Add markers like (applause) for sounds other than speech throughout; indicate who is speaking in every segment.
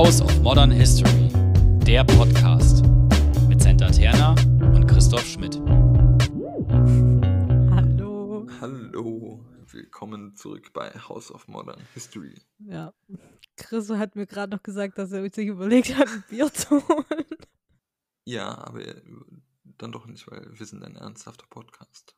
Speaker 1: House of Modern History, der Podcast mit Senta Terna und Christoph Schmidt.
Speaker 2: Hallo.
Speaker 3: Hallo, willkommen zurück bei House of Modern History.
Speaker 2: Ja. Chris hat mir gerade noch gesagt, dass er sich überlegt hat, ein Bier zu holen.
Speaker 3: Ja, aber dann doch nicht, weil wir sind ein ernsthafter Podcast.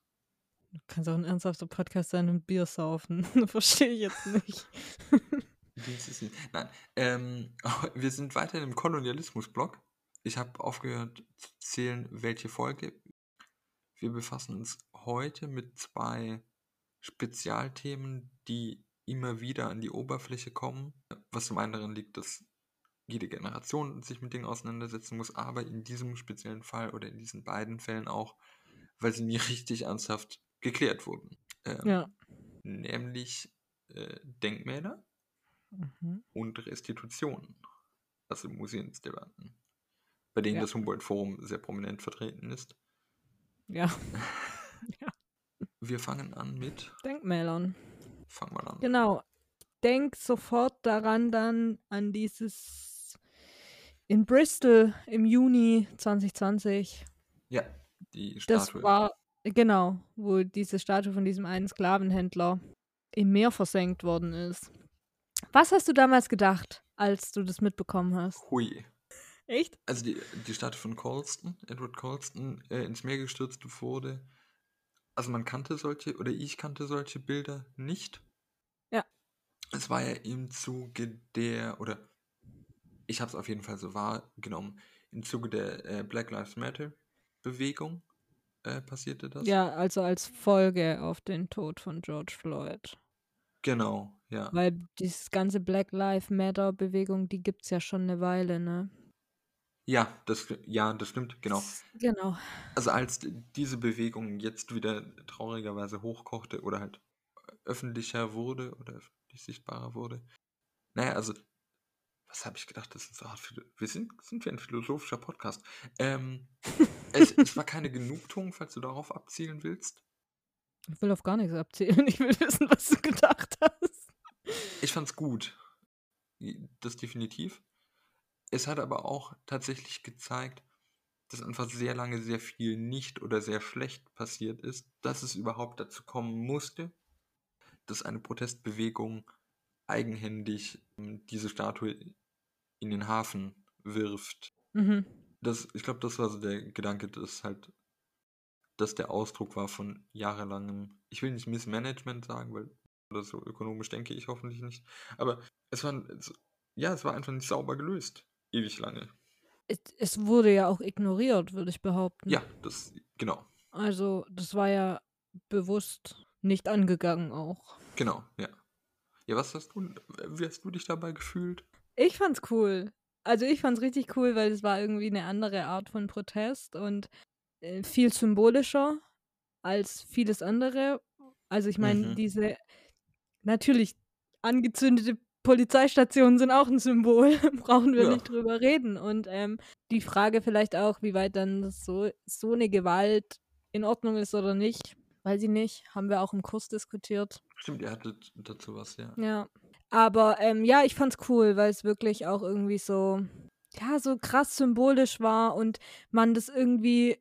Speaker 2: Du kannst auch ein ernsthafter Podcast sein und Bier saufen. (laughs) Verstehe ich jetzt nicht. (laughs)
Speaker 3: Dieses nicht. Nein, ähm, (laughs) wir sind weiter im Kolonialismus-Blog. Ich habe aufgehört zu zählen, welche Folge. Wir befassen uns heute mit zwei Spezialthemen, die immer wieder an die Oberfläche kommen. Was zum anderen liegt, dass jede Generation sich mit Dingen auseinandersetzen muss, aber in diesem speziellen Fall oder in diesen beiden Fällen auch, weil sie nie (laughs) richtig ernsthaft geklärt wurden. Ähm,
Speaker 2: Ja.
Speaker 3: Nämlich äh, Denkmäler
Speaker 2: Mhm.
Speaker 3: und Restitutionen, also Museumsdebatten, bei denen
Speaker 2: Ja.
Speaker 3: das Humboldt-Forum sehr prominent vertreten ist.
Speaker 2: Ja. (laughs)
Speaker 3: Wir fangen an mit,
Speaker 2: Denkmälern.
Speaker 3: fang mal an.
Speaker 2: Genau. Denk sofort daran dann an dieses in Bristol im Juni 2020.
Speaker 3: Ja, die
Speaker 2: Das
Speaker 3: Statue.
Speaker 2: war, genau, wo diese Statue von diesem einen Sklavenhändler im Meer versenkt worden ist. Was hast du damals gedacht, als du das mitbekommen hast?
Speaker 3: Hui.
Speaker 2: Echt?
Speaker 3: Also die, die Statue von Colston, Edward Colston, äh, ins Meer gestürzt wurde. Also man kannte solche, oder ich kannte solche Bilder nicht.
Speaker 2: Ja.
Speaker 3: Es war ja im Zuge der, oder ich habe es auf jeden Fall so wahrgenommen, im Zuge der äh, Black Lives Matter Bewegung äh, passierte das.
Speaker 2: Ja, also als Folge auf den Tod von George Floyd.
Speaker 3: Genau, ja.
Speaker 2: Weil dieses ganze Black Lives Matter Bewegung, die gibt es ja schon eine Weile, ne?
Speaker 3: Ja, das, ja, das stimmt, genau.
Speaker 2: Genau.
Speaker 3: Also als diese Bewegung jetzt wieder traurigerweise hochkochte oder halt öffentlicher wurde oder öffentlich sichtbarer wurde. Naja, also, was habe ich gedacht, das ist so hart. Wir sind, sind wir ein philosophischer Podcast. Ähm, (laughs) es, es war keine Genugtuung, falls du darauf abzielen willst.
Speaker 2: Ich will auf gar nichts abzählen. Ich will wissen, was du gedacht hast.
Speaker 3: Ich fand's gut. Das definitiv. Es hat aber auch tatsächlich gezeigt, dass einfach sehr lange sehr viel nicht oder sehr schlecht passiert ist, dass es überhaupt dazu kommen musste, dass eine Protestbewegung eigenhändig ähm, diese Statue in den Hafen wirft.
Speaker 2: Mhm.
Speaker 3: Das, ich glaube, das war so der Gedanke, dass halt dass der Ausdruck war von jahrelangem, ich will nicht Missmanagement sagen, weil oder so ökonomisch denke ich hoffentlich nicht, aber es war, es, ja, es war einfach nicht sauber gelöst, ewig lange.
Speaker 2: Es, es wurde ja auch ignoriert, würde ich behaupten.
Speaker 3: Ja, das, genau,
Speaker 2: Also, das war ja bewusst nicht angegangen auch.
Speaker 3: genau, ja. Ja, was hast du, wie hast du dich dabei gefühlt?
Speaker 2: Ich fand's cool. Also ich fand's richtig cool, weil es war irgendwie eine andere Art von Protest und äh, viel symbolischer als vieles andere. Also ich meine,
Speaker 3: Mhm.
Speaker 2: diese natürlich angezündete Polizeistationen sind auch ein Symbol, (laughs) brauchen wir
Speaker 3: Ja.
Speaker 2: nicht drüber reden. Und ähm, die Frage vielleicht auch, wie weit dann so, so eine Gewalt in Ordnung ist oder nicht, weiß ich nicht, haben wir auch im Kurs diskutiert.
Speaker 3: Stimmt, ihr hattet dazu was, ja.
Speaker 2: Ja. Aber ähm, ja, ich fand's cool, weil es wirklich auch irgendwie so, ja, so krass symbolisch war und man das irgendwie,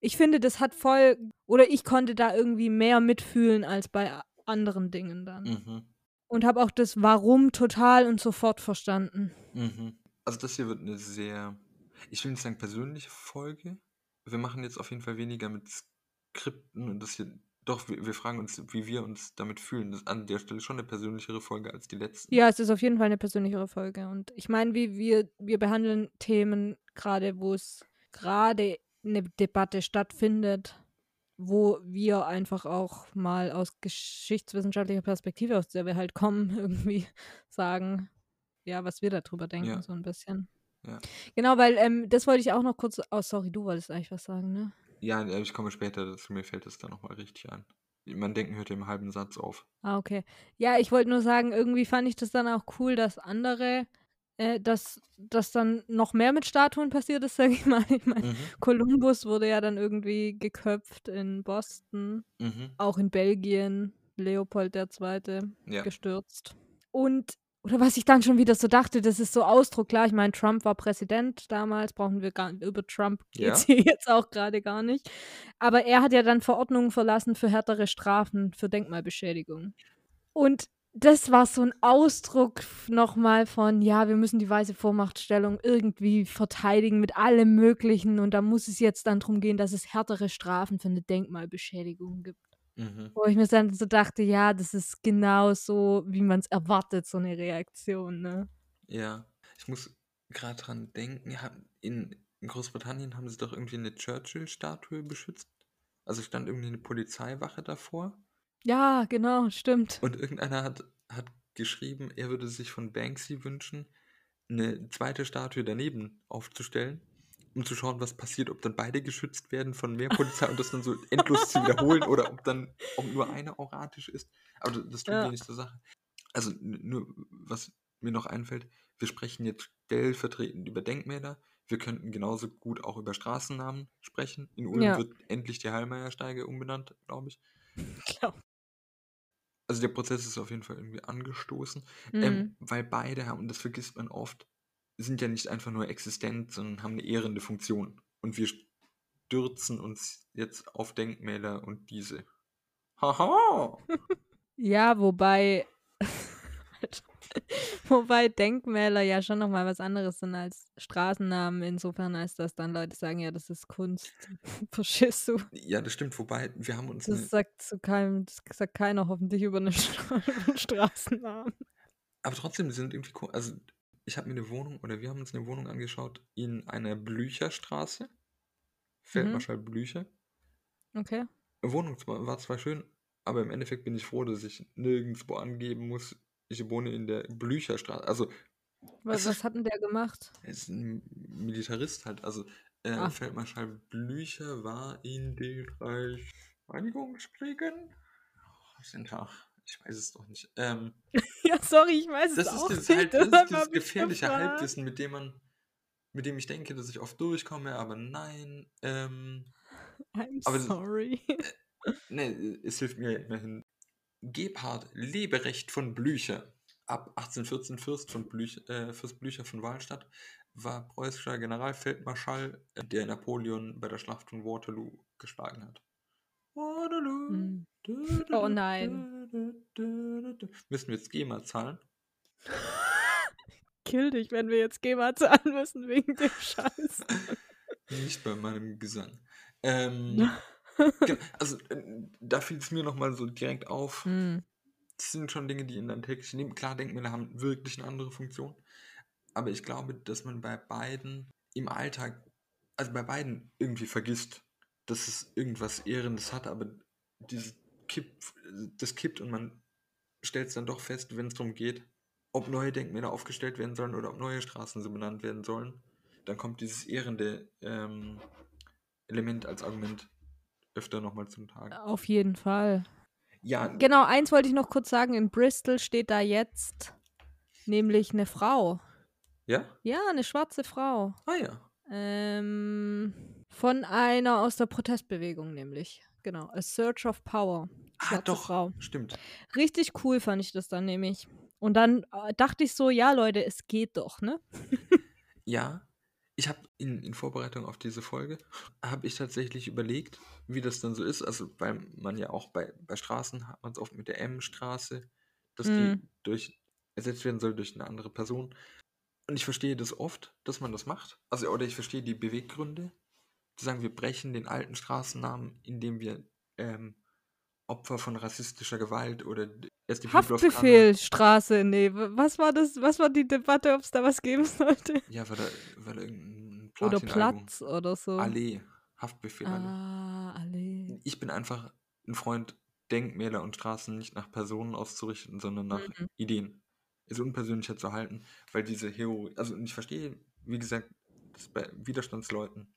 Speaker 2: ich finde, das hat voll, oder ich konnte da irgendwie mehr mitfühlen als bei anderen Dingen dann.
Speaker 3: Mhm.
Speaker 2: Und habe auch das Warum total und sofort verstanden.
Speaker 3: Mhm. Also das hier wird eine sehr, ich will nicht sagen persönliche Folge. Wir machen jetzt auf jeden Fall weniger mit Skripten und das hier, doch, wir, wir fragen uns, wie wir uns damit fühlen. Das ist an der Stelle schon eine persönlichere Folge als die letzten.
Speaker 2: Ja, es ist auf jeden Fall eine persönlichere Folge. Und ich meine, wie wir, wir behandeln Themen gerade, wo es gerade eine Debatte stattfindet, wo wir einfach auch mal aus geschichtswissenschaftlicher Perspektive, aus der wir halt kommen, (laughs) irgendwie sagen, ja, was wir darüber denken,
Speaker 3: Ja.
Speaker 2: so ein bisschen.
Speaker 3: Ja.
Speaker 2: Genau, weil ähm, das wollte ich auch noch kurz. Oh, sorry, du wolltest eigentlich was sagen, ne?
Speaker 3: Ja, äh, ich komme später dazu, mir fällt es da nochmal richtig ein. Mein Denken hört im halben Satz auf.
Speaker 2: Ah, okay. Ja, ich wollte nur sagen, irgendwie fand ich das dann auch cool, dass andere, äh, dass, dass dann noch mehr mit Statuen passiert ist, (laughs) sag ich mal. Ich meine,
Speaker 3: Mhm.
Speaker 2: Kolumbus wurde ja dann irgendwie geköpft in Boston,
Speaker 3: Mhm.
Speaker 2: auch in Belgien, Leopold II.
Speaker 3: Ja.
Speaker 2: gestürzt. Und oder was ich dann schon wieder so dachte, das ist so Ausdruck, klar, ich meine, Trump war Präsident damals, brauchen wir gar über Trump
Speaker 3: Ja.
Speaker 2: geht's (laughs) hier jetzt auch gerade gar nicht. Aber er hat ja dann Verordnungen verlassen für härtere Strafen für Denkmalbeschädigung. Und das war so ein Ausdruck nochmal von, ja, wir müssen die weiße Vormachtstellung irgendwie verteidigen mit allem Möglichen und da muss es jetzt dann darum gehen, dass es härtere Strafen für eine Denkmalbeschädigung gibt.
Speaker 3: Mhm.
Speaker 2: Wo ich mir dann so dachte, ja, das ist genau so, wie man es erwartet, so eine Reaktion, ne?
Speaker 3: Ja, ich muss gerade dran denken, in, in Großbritannien haben sie doch irgendwie eine Churchill-Statue beschützt. Also stand irgendwie eine Polizeiwache davor
Speaker 2: Ja, genau, stimmt.
Speaker 3: und irgendeiner hat, hat geschrieben, er würde sich von Banksy wünschen, eine zweite Statue daneben aufzustellen, um zu schauen, was passiert, ob dann beide geschützt werden von mehr Polizei und das dann so (laughs) endlos zu wiederholen oder ob dann auch nur einer auratisch ist. Aber das, das tut
Speaker 2: Ja.
Speaker 3: wenig zur Sache. Also nur, was mir noch einfällt, wir sprechen jetzt stellvertretend über Denkmäler. Wir könnten genauso gut auch über Straßennamen sprechen. In Ulm
Speaker 2: Ja.
Speaker 3: wird endlich die Hallmeiersteige umbenannt, glaube ich. (laughs)
Speaker 2: Klar.
Speaker 3: Also der Prozess ist auf jeden Fall irgendwie angestoßen.
Speaker 2: Mhm.
Speaker 3: Ähm, weil beide haben, und das vergisst man oft, sind ja nicht einfach nur existent, sondern haben eine ehrende Funktion. Und wir stürzen uns jetzt auf Denkmäler und diese. Haha! (laughs)
Speaker 2: Ja, wobei, Alter. (laughs) wobei Denkmäler ja schon nochmal was anderes sind als Straßennamen, insofern als dass dann Leute sagen, ja, das ist Kunst. (laughs) Verstehst du?
Speaker 3: Ja, das stimmt, wobei wir haben uns.
Speaker 2: Das
Speaker 3: eine-
Speaker 2: sagt zu keinem, das sagt keiner hoffentlich über, (laughs) einen Straßennamen.
Speaker 3: aber trotzdem, sind irgendwie. Also, ich habe mir eine Wohnung, oder wir haben uns eine Wohnung angeschaut in einer Blücherstraße. Feldmarschall Blücher.
Speaker 2: Okay.
Speaker 3: Wohnung war zwar schön, aber im Endeffekt bin ich froh, dass ich nirgendwo angeben muss. Ich wohne in der Blücherstraße. Also,
Speaker 2: Was, was
Speaker 3: ist-
Speaker 2: hat denn der gemacht?
Speaker 3: er ist ein Militarist halt. Also, äh,
Speaker 2: Ah.
Speaker 3: Feldmarschall Blücher war in den Reinigungskriegen. Oh, ist denn da? Ich weiß es doch nicht. Ähm, (laughs)
Speaker 2: Ja, sorry, ich weiß
Speaker 3: das
Speaker 2: es
Speaker 3: ist
Speaker 2: auch nicht.
Speaker 3: halt, das ist dieses
Speaker 2: hab ich
Speaker 3: gefährliche. Halbwissen, mit dem man, mit dem ich denke, dass ich oft durchkomme, aber nein. Ähm,
Speaker 2: I'm
Speaker 3: Aber das-
Speaker 2: sorry.
Speaker 3: Ne, es hilft mir immerhin. Gebhard Leberecht von Blücher, ab 1814 Fürst, von Blüch, äh, Fürst Blücher von Wahlstatt, war preußischer Generalfeldmarschall, der Napoleon bei der Schlacht von Waterloo geschlagen hat. Waterloo.
Speaker 2: Oh nein.
Speaker 3: Müssen wir jetzt GEMA zahlen? (laughs)
Speaker 2: Kill dich, wenn wir jetzt GEMA zahlen müssen wegen dem (laughs) Scheiß.
Speaker 3: Nicht bei meinem Gesang. Ähm, (laughs) also, äh, da fiel es mir nochmal so direkt auf.
Speaker 2: Hm.
Speaker 3: Das sind schon Dinge, die in deinem täglichen Leben, klar, Denkmäler haben wirklich eine andere Funktion. Aber ich glaube, dass man bei beiden im Alltag, also bei beiden irgendwie vergisst, dass es irgendwas Ehrendes hat, aber dieses Kipp, das kippt und man stellt es dann doch fest, wenn es darum geht, ob neue Denkmäler aufgestellt werden sollen oder ob neue Straßen so benannt werden sollen. Dann kommt dieses ehrende ähm, Element als Argument öfter nochmal zum Tragen.
Speaker 2: Auf jeden Fall.
Speaker 3: Ja,
Speaker 2: Genau, eins wollte ich noch kurz sagen. In Bristol steht da jetzt nämlich eine Frau.
Speaker 3: ja?
Speaker 2: Ja, eine schwarze Frau.
Speaker 3: Ah ja.
Speaker 2: Ähm, von einer aus der Protestbewegung nämlich. Genau. A Search of Power.
Speaker 3: Ah,
Speaker 2: Schwarze
Speaker 3: doch.
Speaker 2: Frau.
Speaker 3: Stimmt.
Speaker 2: Richtig cool fand ich das dann nämlich. Und dann äh, dachte ich so, ja, Leute, es geht doch, ne? (laughs)
Speaker 3: Ja, ich habe in, in Vorbereitung auf diese Folge, habe ich tatsächlich überlegt, wie das dann so ist. Also, weil man ja auch bei, bei Straßen hat man es oft mit der M-Straße, dass die
Speaker 2: Mhm.
Speaker 3: durch ersetzt werden soll durch eine andere Person. Und ich verstehe das oft, dass man das macht. Also, oder ich verstehe die Beweggründe, zu sagen, wir brechen den alten Straßennamen, indem wir ähm, Opfer von rassistischer Gewalt oder erst die
Speaker 2: Haftbefehlstraße, nee. Was war das? Was war die Debatte, ob es da was geben sollte?
Speaker 3: Ja, weil da, weil da irgendein
Speaker 2: Oder
Speaker 3: Platin-Album-
Speaker 2: Platz oder so.
Speaker 3: Allee, Haftbefehl Allee.
Speaker 2: Ah, alle.
Speaker 3: Ich bin einfach ein Freund, Denkmäler und Straßen nicht nach Personen auszurichten, sondern nach
Speaker 2: Mhm.
Speaker 3: Ideen. Es unpersönlicher zu halten, weil diese Hero, also ich verstehe, wie gesagt, das bei Widerstandsleuten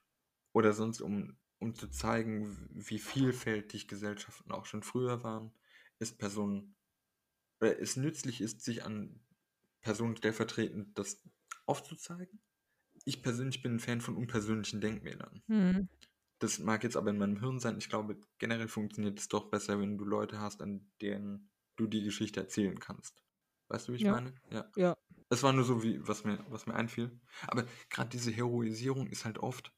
Speaker 3: oder sonst, um, um zu zeigen, wie vielfältig Gesellschaften auch schon früher waren, ist Personen, oder es nützlich ist, sich an Personen stellvertretend das aufzuzeigen. Ich persönlich bin ein Fan von unpersönlichen Denkmälern.
Speaker 2: Hm.
Speaker 3: Das mag jetzt aber in meinem Hirn sein. Ich glaube, generell funktioniert es doch besser, wenn du Leute hast, an denen du die Geschichte erzählen kannst. Weißt du, wie ich
Speaker 2: Ja.
Speaker 3: meine? Ja.
Speaker 2: Ja.
Speaker 3: Es war nur so, wie, was mir, was mir einfiel. Aber gerade diese Heroisierung ist halt oft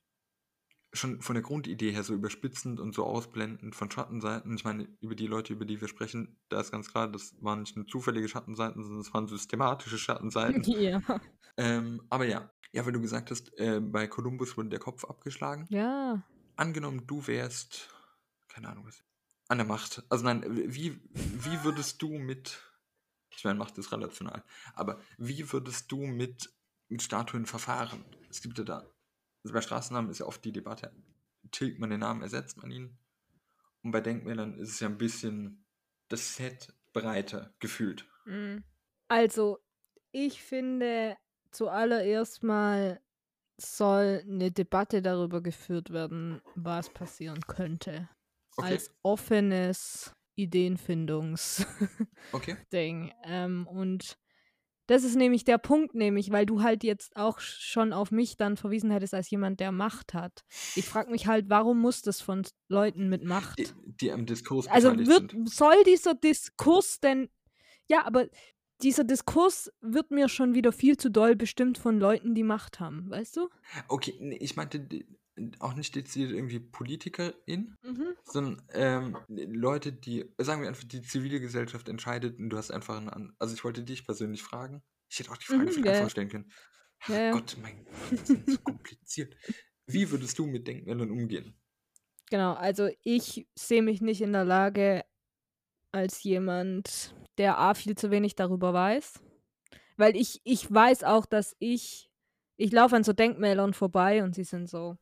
Speaker 3: schon von der Grundidee her so überspitzend und so ausblendend von Schattenseiten. Ich meine, über die Leute, über die wir sprechen, da ist ganz klar, das waren nicht nur zufällige Schattenseiten, sondern es waren systematische Schattenseiten. (laughs)
Speaker 2: Ja.
Speaker 3: ähm, aber ja, ja, weil du gesagt hast, äh, bei Kolumbus wurde der Kopf abgeschlagen.
Speaker 2: Ja.
Speaker 3: Angenommen, du wärst, keine Ahnung was, an der Macht. Also nein, wie, wie würdest du mit, ich meine, Macht ist relational, aber wie würdest du mit, mit Statuen verfahren? Es gibt ja da, also bei Straßennamen ist ja oft die Debatte, tilgt man den Namen, ersetzt man ihn? Und bei Denkmälern ist es ja ein bisschen das Set breiter gefühlt.
Speaker 2: Mm. Also, ich finde, zuallererst mal soll eine Debatte darüber geführt werden, was passieren könnte.
Speaker 3: Okay,
Speaker 2: Als offenes Ideenfindungsding.
Speaker 3: okay.
Speaker 2: Ähm, und das ist nämlich der Punkt, nämlich, weil du halt jetzt auch schon auf mich dann verwiesen hättest als jemand, der Macht hat. Ich frage mich halt, warum muss das von Leuten mit Macht?
Speaker 3: Die, die am Diskurs
Speaker 2: Also wird, soll dieser Diskurs denn, ja, aber dieser Diskurs wird mir schon wieder viel zu doll bestimmt von Leuten, die Macht haben, weißt du?
Speaker 3: Okay, ich meinte auch nicht dezidiert irgendwie PolitikerInnen,
Speaker 2: Mhm.
Speaker 3: sondern ähm, Leute, die, sagen wir einfach, die zivile Gesellschaft entscheidet und du hast einfach einen, an- also ich wollte dich persönlich fragen. Ich hätte auch die Frage
Speaker 2: Mhm,
Speaker 3: viel
Speaker 2: ja,
Speaker 3: einfacher
Speaker 2: ja.
Speaker 3: stellen können. Ach
Speaker 2: ja.
Speaker 3: Gott, mein Gott, das ist so kompliziert. Wie würdest du mit Denkmälern umgehen?
Speaker 2: Genau, also ich sehe mich nicht in der Lage, als jemand, der A viel zu wenig darüber weiß. Weil ich, ich weiß auch, dass ich, ich laufe an so Denkmälern vorbei und sie sind so,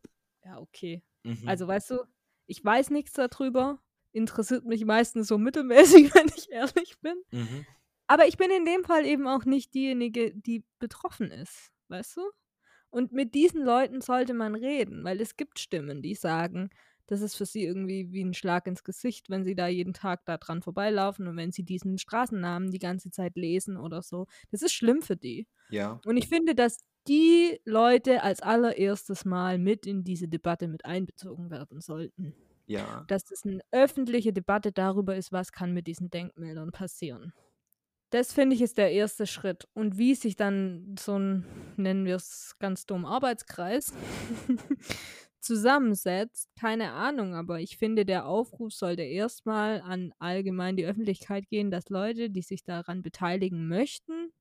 Speaker 2: ja, okay.
Speaker 3: Mhm.
Speaker 2: Also weißt du, ich weiß nichts darüber, interessiert mich meistens so (laughs) mittelmäßig, wenn ich ehrlich bin.
Speaker 3: Mhm.
Speaker 2: Aber ich bin in dem Fall eben auch nicht diejenige, die betroffen ist, weißt du? Und mit diesen Leuten sollte man reden, weil es gibt Stimmen, die sagen, das ist für sie irgendwie wie ein Schlag ins Gesicht, wenn sie da jeden Tag da dran vorbeilaufen und wenn sie diesen Straßennamen die ganze Zeit lesen oder so. Das ist schlimm für die.
Speaker 3: Ja,
Speaker 2: Und ich finde, dass die Leute als allererstes Mal mit in diese Debatte mit einbezogen werden sollten.
Speaker 3: ja.
Speaker 2: Dass es eine öffentliche Debatte darüber ist, was kann mit diesen Denkmälern passieren. Das finde ich ist der erste Schritt. Und wie sich dann so ein, nennen wir es ganz dumm, Arbeitskreis (laughs) zusammensetzt, keine Ahnung, aber ich finde, der Aufruf sollte erstmal an allgemein die Öffentlichkeit gehen, dass Leute, die sich daran beteiligen möchten,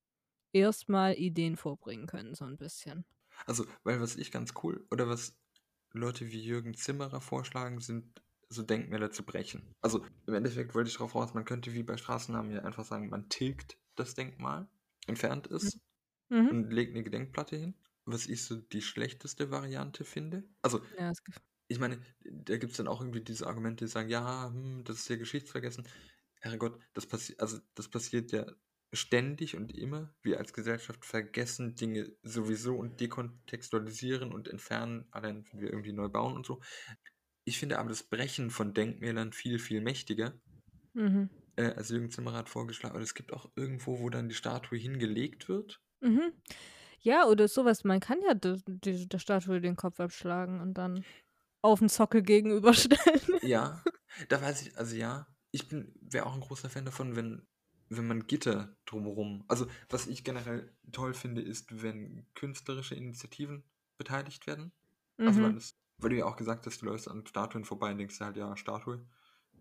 Speaker 2: erstmal Ideen vorbringen können, so ein bisschen.
Speaker 3: Also, weil was ich ganz cool, oder was Leute wie Jürgen Zimmerer vorschlagen, sind so Denkmäler zu brechen. Also im Endeffekt wollte ich darauf raus, man könnte wie bei Straßennamen ja einfach sagen, man tilgt das Denkmal, entfernt es
Speaker 2: Mhm.
Speaker 3: und legt eine Gedenkplatte hin. Was ich so die schlechteste Variante finde. Also,
Speaker 2: Ja,
Speaker 3: ich meine, da gibt es dann auch irgendwie diese Argumente, die sagen, ja, hm, das ist ja geschichtsvergessen. Herrgott, das passiert, also das passiert ja ständig und immer. Wir als Gesellschaft vergessen Dinge sowieso und dekontextualisieren und entfernen, allein wenn wir irgendwie neu bauen und so. Ich finde aber das Brechen von Denkmälern viel, viel mächtiger.
Speaker 2: mhm.
Speaker 3: Äh, als Jürgen Zimmerer hat vorgeschlagen, aber es gibt auch irgendwo, wo dann die Statue hingelegt wird.
Speaker 2: Mhm. Ja, oder sowas. Man kann ja de, de, der Statue den Kopf abschlagen und dann auf den Sockel gegenüberstellen.
Speaker 3: Ja, (laughs) da weiß ich, also ja, ich bin, wäre auch ein großer Fan davon, wenn, wenn man Gitter drumherum, also was ich generell toll finde, ist, wenn künstlerische Initiativen beteiligt werden. Also weil,
Speaker 2: Mhm.
Speaker 3: das, weil du ja auch gesagt hast, du läufst an Statuen vorbei und denkst dir halt, ja, Statue,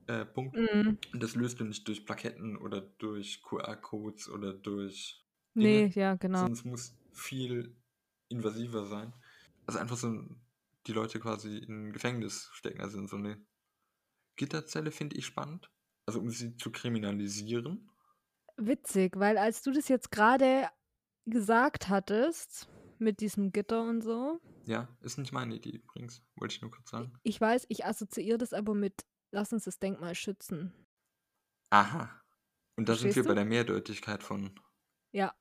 Speaker 3: äh, Punkt.
Speaker 2: Mhm.
Speaker 3: Und das löst du nicht durch Plaketten oder durch QR-Codes oder durch
Speaker 2: Nee,
Speaker 3: Dinge,
Speaker 2: ja, genau.
Speaker 3: es muss viel invasiver sein. Also einfach so die Leute quasi in ein Gefängnis stecken, also in so eine Gitterzelle finde ich spannend. Also um sie zu kriminalisieren.
Speaker 2: Witzig, weil als du das jetzt gerade gesagt hattest, mit diesem Gitter und so,
Speaker 3: Ja, ist nicht meine Idee übrigens, wollte ich nur kurz sagen.
Speaker 2: ich weiß, ich assoziiere das aber mit, lass uns das Denkmal schützen.
Speaker 3: Aha. Und da sind wir
Speaker 2: Verstehst
Speaker 3: bei
Speaker 2: du?
Speaker 3: der Mehrdeutigkeit von.
Speaker 2: Ja.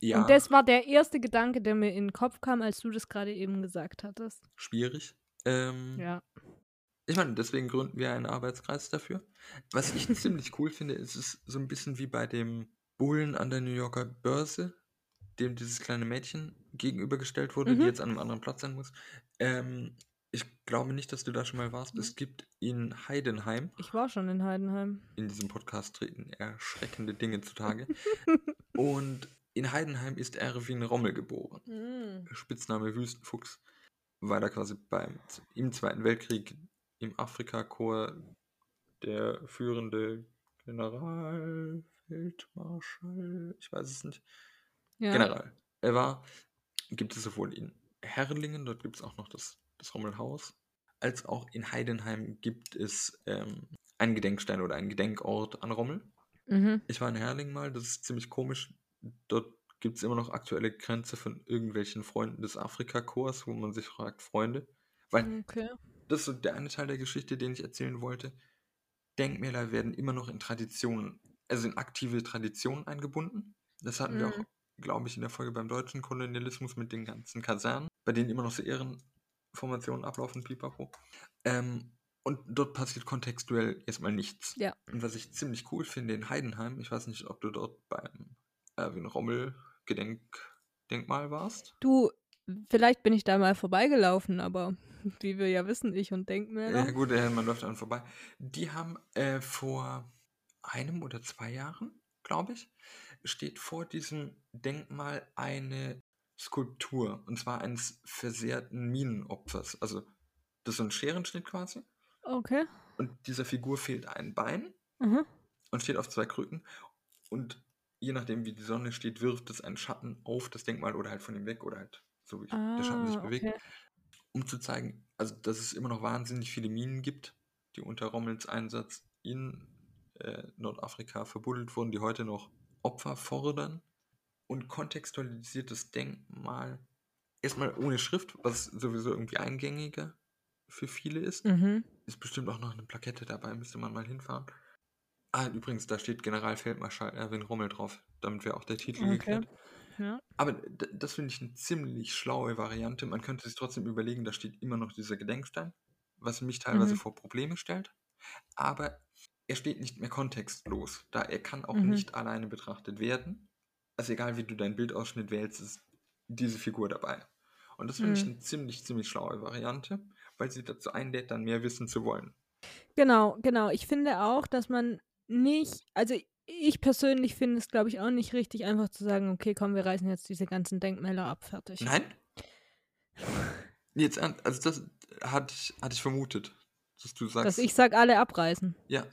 Speaker 3: Ja,
Speaker 2: Und das war der erste Gedanke, der mir in den Kopf kam, als du das gerade eben gesagt hattest.
Speaker 3: schwierig. Ähm,
Speaker 2: Ja.
Speaker 3: Ich meine, deswegen gründen wir einen Arbeitskreis dafür. Was ich (laughs) ziemlich cool finde, ist es so ein bisschen wie bei dem Bullen an der New Yorker Börse, dem dieses kleine Mädchen gegenübergestellt wurde, die
Speaker 2: Mhm.
Speaker 3: jetzt an einem anderen Platz sein muss. Ähm, ich glaube nicht, dass du da schon mal warst. Es gibt in Heidenheim,
Speaker 2: Ich war schon in Heidenheim.
Speaker 3: in diesem Podcast treten erschreckende Dinge zutage. (laughs) Und in Heidenheim ist Erwin Rommel geboren.
Speaker 2: Mm.
Speaker 3: Spitzname Wüstenfuchs, weil er quasi beim, im Zweiten Weltkrieg im Afrikakorps der führende Generalfeldmarschall, ich weiß es nicht,
Speaker 2: Ja.
Speaker 3: General. Er war, gibt es sowohl in Herrlingen, dort gibt es auch noch das, das Rommelhaus, als auch in Heidenheim gibt es ähm, einen Gedenkstein oder einen Gedenkort an Rommel.
Speaker 2: Mhm.
Speaker 3: Ich war in Herrlingen mal, das ist ziemlich komisch. Dort gibt es immer noch aktuelle Grenze von irgendwelchen Freunden des Afrikakorps, wo man sich fragt, Freunde. Weil
Speaker 2: Okay.
Speaker 3: Das ist so der eine Teil der Geschichte, den ich erzählen wollte. Denkmäler werden immer noch in Traditionen, also in aktive Traditionen eingebunden. Das hatten wir auch,
Speaker 2: Mhm.
Speaker 3: glaube ich, in der Folge beim deutschen Kolonialismus mit den ganzen Kasernen, bei denen immer noch so Ehrenformationen ablaufen, pipapo. Ähm, und dort passiert kontextuell erstmal nichts.
Speaker 2: Ja.
Speaker 3: Und was ich ziemlich cool finde in Heidenheim, ich weiß nicht, ob du dort beim Erwin Rommel Gedenk Denkmal warst.
Speaker 2: Du, vielleicht bin ich da mal vorbeigelaufen, aber (laughs) wie wir ja wissen, ich und Denkmäler.
Speaker 3: Ja gut, äh, man läuft an vorbei. Die haben äh, vor einem oder zwei Jahren, glaube ich, steht vor diesem Denkmal eine Skulptur. Und zwar eines versehrten Minenopfers. Also das ist so ein Scherenschnitt quasi.
Speaker 2: Okay.
Speaker 3: Und dieser Figur fehlt ein Bein
Speaker 2: Mhm.
Speaker 3: und steht auf zwei Krücken. Und je nachdem, wie die Sonne steht, wirft es einen Schatten auf das Denkmal oder halt von ihm weg oder halt so wie der Schatten sich
Speaker 2: Ah,
Speaker 3: bewegt
Speaker 2: okay.
Speaker 3: um zu zeigen, also dass es immer noch wahnsinnig viele Minen gibt, die unter Rommels Einsatz in äh, Nordafrika verbuddelt wurden, die heute noch Opfer fordern und kontextualisiert das Denkmal erstmal ohne Schrift, was sowieso irgendwie eingängiger für viele ist.
Speaker 2: Mhm.
Speaker 3: Ist bestimmt auch noch eine Plakette dabei, müsste man mal hinfahren. Ah, übrigens, da steht Generalfeldmarschall Erwin Rommel drauf, damit wäre auch der Titel
Speaker 2: Okay.
Speaker 3: geklärt.
Speaker 2: Ja.
Speaker 3: Aber das finde ich eine ziemlich schlaue Variante. Man könnte sich trotzdem überlegen, da steht immer noch dieser Gedenkstein, was mich teilweise
Speaker 2: Mhm.
Speaker 3: vor Probleme stellt. Aber er steht nicht mehr kontextlos, da er kann auch
Speaker 2: Mhm.
Speaker 3: nicht alleine betrachtet werden. Also egal wie du deinen Bildausschnitt wählst, ist diese Figur dabei. Und das finde ich
Speaker 2: Mhm.
Speaker 3: eine ziemlich, ziemlich schlaue Variante, weil sie dazu einlädt, dann mehr wissen zu wollen.
Speaker 2: Genau, genau. Ich finde auch, dass man nicht, also ich persönlich finde es, glaube ich, auch nicht richtig, einfach zu sagen, okay, komm, wir reißen jetzt diese ganzen Denkmäler ab, fertig.
Speaker 3: Nein? (laughs) Jetzt, also das hatte ich, hatte ich vermutet, dass du sagst.
Speaker 2: Dass ich sag, alle abreißen.
Speaker 3: ja,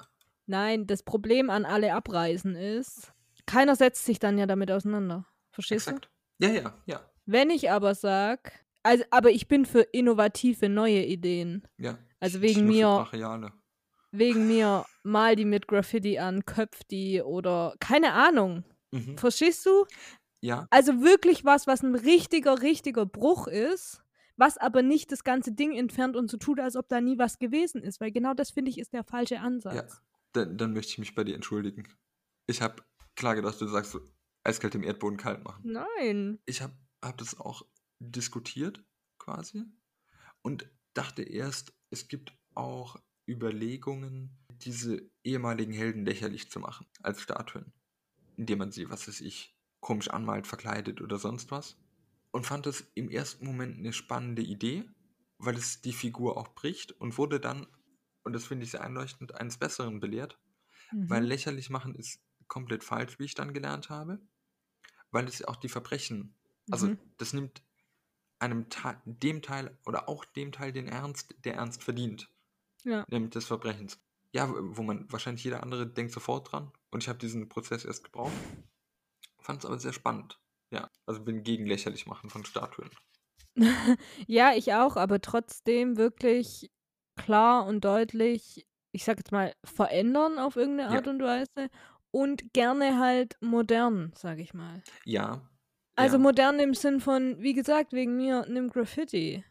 Speaker 2: Nein, das Problem an alle abreißen ist, keiner setzt sich dann ja damit auseinander. Verstehst
Speaker 3: exakt. Ja, ja, ja,
Speaker 2: du? Wenn ich aber sag, also, aber ich bin für innovative neue Ideen.
Speaker 3: ja.
Speaker 2: Also wegen mir-
Speaker 3: Brachiale.
Speaker 2: Wegen mir, mal die mit Graffiti an, köpf die oder keine Ahnung.
Speaker 3: Mhm.
Speaker 2: Verstehst du?
Speaker 3: Ja,
Speaker 2: Also wirklich was, was ein richtiger, richtiger Bruch ist, was aber nicht das ganze Ding entfernt und so tut, als ob da nie was gewesen ist. Weil genau das, finde ich, ist der falsche Ansatz.
Speaker 3: ja. Dann, dann möchte ich mich bei dir entschuldigen. Ich habe klar gedacht, du sagst so, eiskalt im Erdboden kalt machen.
Speaker 2: Nein.
Speaker 3: Ich habe hab das auch diskutiert quasi und dachte erst, es gibt auch Überlegungen, diese ehemaligen Helden lächerlich zu machen als Statuen, indem man sie, was weiß ich, komisch anmalt, verkleidet oder sonst was. Und fand es im ersten Moment eine spannende Idee, weil es die Figur auch bricht und wurde dann, und das finde ich sehr einleuchtend, eines Besseren belehrt, weil
Speaker 2: Mhm.
Speaker 3: lächerlich machen ist komplett falsch, wie ich dann gelernt habe, weil es auch die Verbrechen, also
Speaker 2: Mhm.
Speaker 3: das nimmt einem Teil, dem Teil oder auch dem Teil den Ernst, der Ernst verdient,
Speaker 2: Ja.
Speaker 3: nämlich des Verbrechens. Ja, wo man wahrscheinlich jeder andere denkt sofort dran und ich habe diesen Prozess erst gebraucht, fand es aber sehr spannend. Ja, also bin gegen lächerlich machen von Statuen. (laughs)
Speaker 2: ja, ich auch, aber trotzdem wirklich klar und deutlich, ich sag jetzt mal, verändern auf irgendeine
Speaker 3: Ja.
Speaker 2: Art und Weise und gerne halt modern, sag ich mal.
Speaker 3: Ja.
Speaker 2: Also
Speaker 3: ja.
Speaker 2: modern im Sinn von, wie gesagt, wegen mir, nimm Graffiti.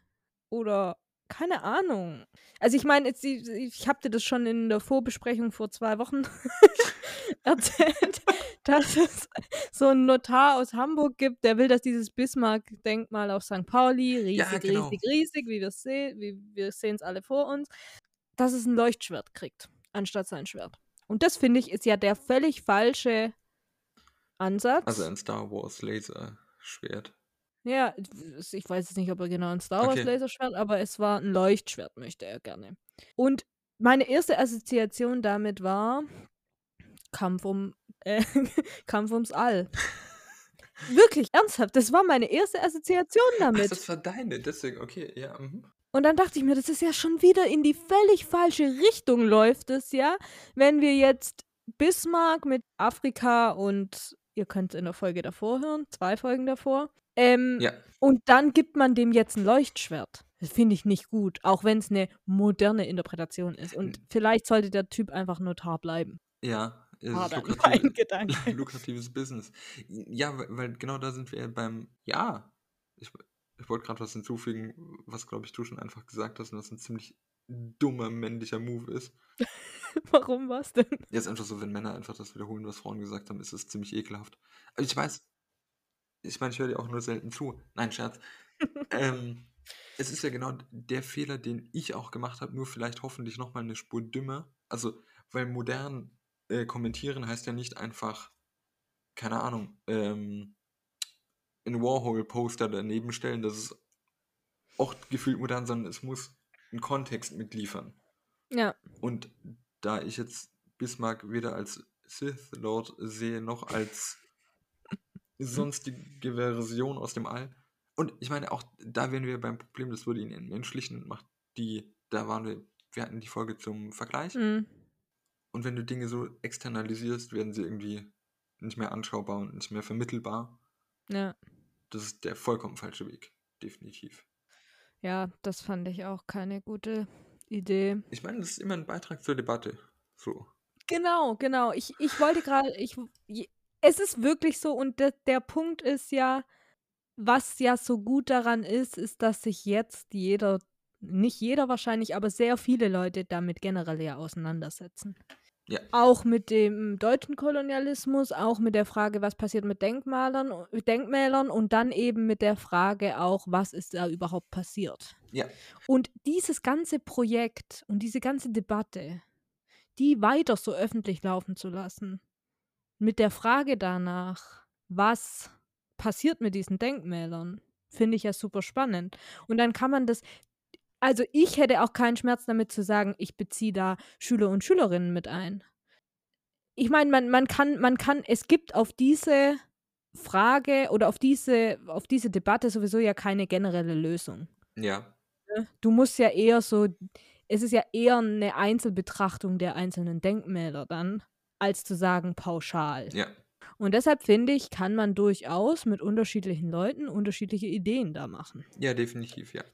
Speaker 2: Oder keine Ahnung. Also ich meine, ich habe dir das schon in der Vorbesprechung vor zwei Wochen (laughs) erzählt, (laughs) dass es so einen Notar aus Hamburg gibt, der will, dass dieses Bismarck-Denkmal auf St. Pauli, riesig,
Speaker 3: Ja, genau.
Speaker 2: riesig, riesig, wie wir sehen, wie wir sehen es alle vor uns, dass es ein Leuchtschwert kriegt, anstatt sein Schwert. Und das finde ich ist ja der völlig falsche Ansatz.
Speaker 3: Also ein Star Wars Laserschwert.
Speaker 2: Ja, ich weiß jetzt nicht, ob er genau ein Star Wars
Speaker 3: Okay.
Speaker 2: Laserschwert, aber es war ein Leuchtschwert, möchte er gerne. Und meine erste Assoziation damit war Kampf um äh, (laughs) Kampf ums All. (laughs) Wirklich, ernsthaft. Das war meine erste Assoziation
Speaker 3: Ach,
Speaker 2: damit.
Speaker 3: das war deine, deswegen, okay, ja. Mhm.
Speaker 2: Und dann dachte ich mir, das ist ja schon wieder in die völlig falsche Richtung läuft es ja, wenn wir jetzt Bismarck mit Afrika und ihr könnt es in der Folge davor hören, zwei Folgen davor. Ähm,
Speaker 3: Ja,
Speaker 2: Und dann gibt man dem jetzt ein Leuchtschwert. Das finde ich nicht gut, auch wenn es eine moderne Interpretation ist. Und vielleicht sollte der Typ einfach Notar bleiben.
Speaker 3: ja,
Speaker 2: War
Speaker 3: ist
Speaker 2: dann
Speaker 3: lukrativ,
Speaker 2: Gedanke. (laughs)
Speaker 3: lukratives Business. Ja, weil, weil genau da sind wir beim, ja, ich, ich wollte gerade was hinzufügen, was, glaube ich, du schon einfach gesagt hast und was ein ziemlich dummer männlicher Move ist. (laughs)
Speaker 2: Warum was denn?
Speaker 3: Jetzt einfach so, wenn Männer einfach das wiederholen, was Frauen gesagt haben, ist es ziemlich ekelhaft. Aber ich weiß, ich meine, ich höre dir auch nur selten zu. Nein, Scherz. (laughs) ähm, es ist ja genau der Fehler, den ich auch gemacht habe, nur vielleicht hoffentlich nochmal eine Spur dümmer. Also, weil modern äh, kommentieren heißt ja nicht einfach, keine Ahnung, ähm, ein Warhol-Poster daneben stellen, das ist auch gefühlt modern, sondern es muss einen Kontext mitliefern.
Speaker 2: Ja,
Speaker 3: Und da ich jetzt Bismarck weder als Sith Lord sehe, noch als (laughs) sonstige Version aus dem All. Und ich meine, auch da wären wir beim Problem, das würde ihn entmenschlichen, macht die, da waren wir, wir hatten die Folge zum Vergleich.
Speaker 2: mm,
Speaker 3: Und wenn du Dinge so externalisierst, werden sie irgendwie nicht mehr anschaubar und nicht mehr vermittelbar.
Speaker 2: ja.
Speaker 3: Das ist der vollkommen falsche Weg. Definitiv.
Speaker 2: Ja, das fand ich auch keine gute Idee.
Speaker 3: Ich meine, das ist immer ein Beitrag zur Debatte. So.
Speaker 2: Genau, genau. Ich, ich wollte gerade, ich, es ist wirklich so und der, der Punkt ist ja, was ja so gut daran ist, ist, dass sich jetzt jeder, nicht jeder wahrscheinlich, aber sehr viele Leute damit generell ja auseinandersetzen.
Speaker 3: Ja.
Speaker 2: Auch mit dem deutschen Kolonialismus, auch mit der Frage, was passiert mit Denkmalern, Denkmälern und dann eben mit der Frage auch, was ist da überhaupt passiert.
Speaker 3: Ja.
Speaker 2: Und dieses ganze Projekt und diese ganze Debatte, die weiter so öffentlich laufen zu lassen, mit der Frage danach, was passiert mit diesen Denkmälern, finde ich ja super spannend. Und dann kann man das, also ich hätte auch keinen Schmerz damit zu sagen, ich beziehe da Schüler und Schülerinnen mit ein. Ich meine, man, man kann, man kann, es gibt auf diese Frage oder auf diese, auf diese Debatte sowieso ja keine generelle Lösung.
Speaker 3: Ja.
Speaker 2: ne? Du musst ja eher so, es ist ja eher eine Einzelbetrachtung der einzelnen Denkmäler dann, als zu sagen pauschal.
Speaker 3: Ja.
Speaker 2: Und deshalb finde ich, kann man durchaus mit unterschiedlichen Leuten unterschiedliche Ideen da machen.
Speaker 3: Ja, definitiv, ja.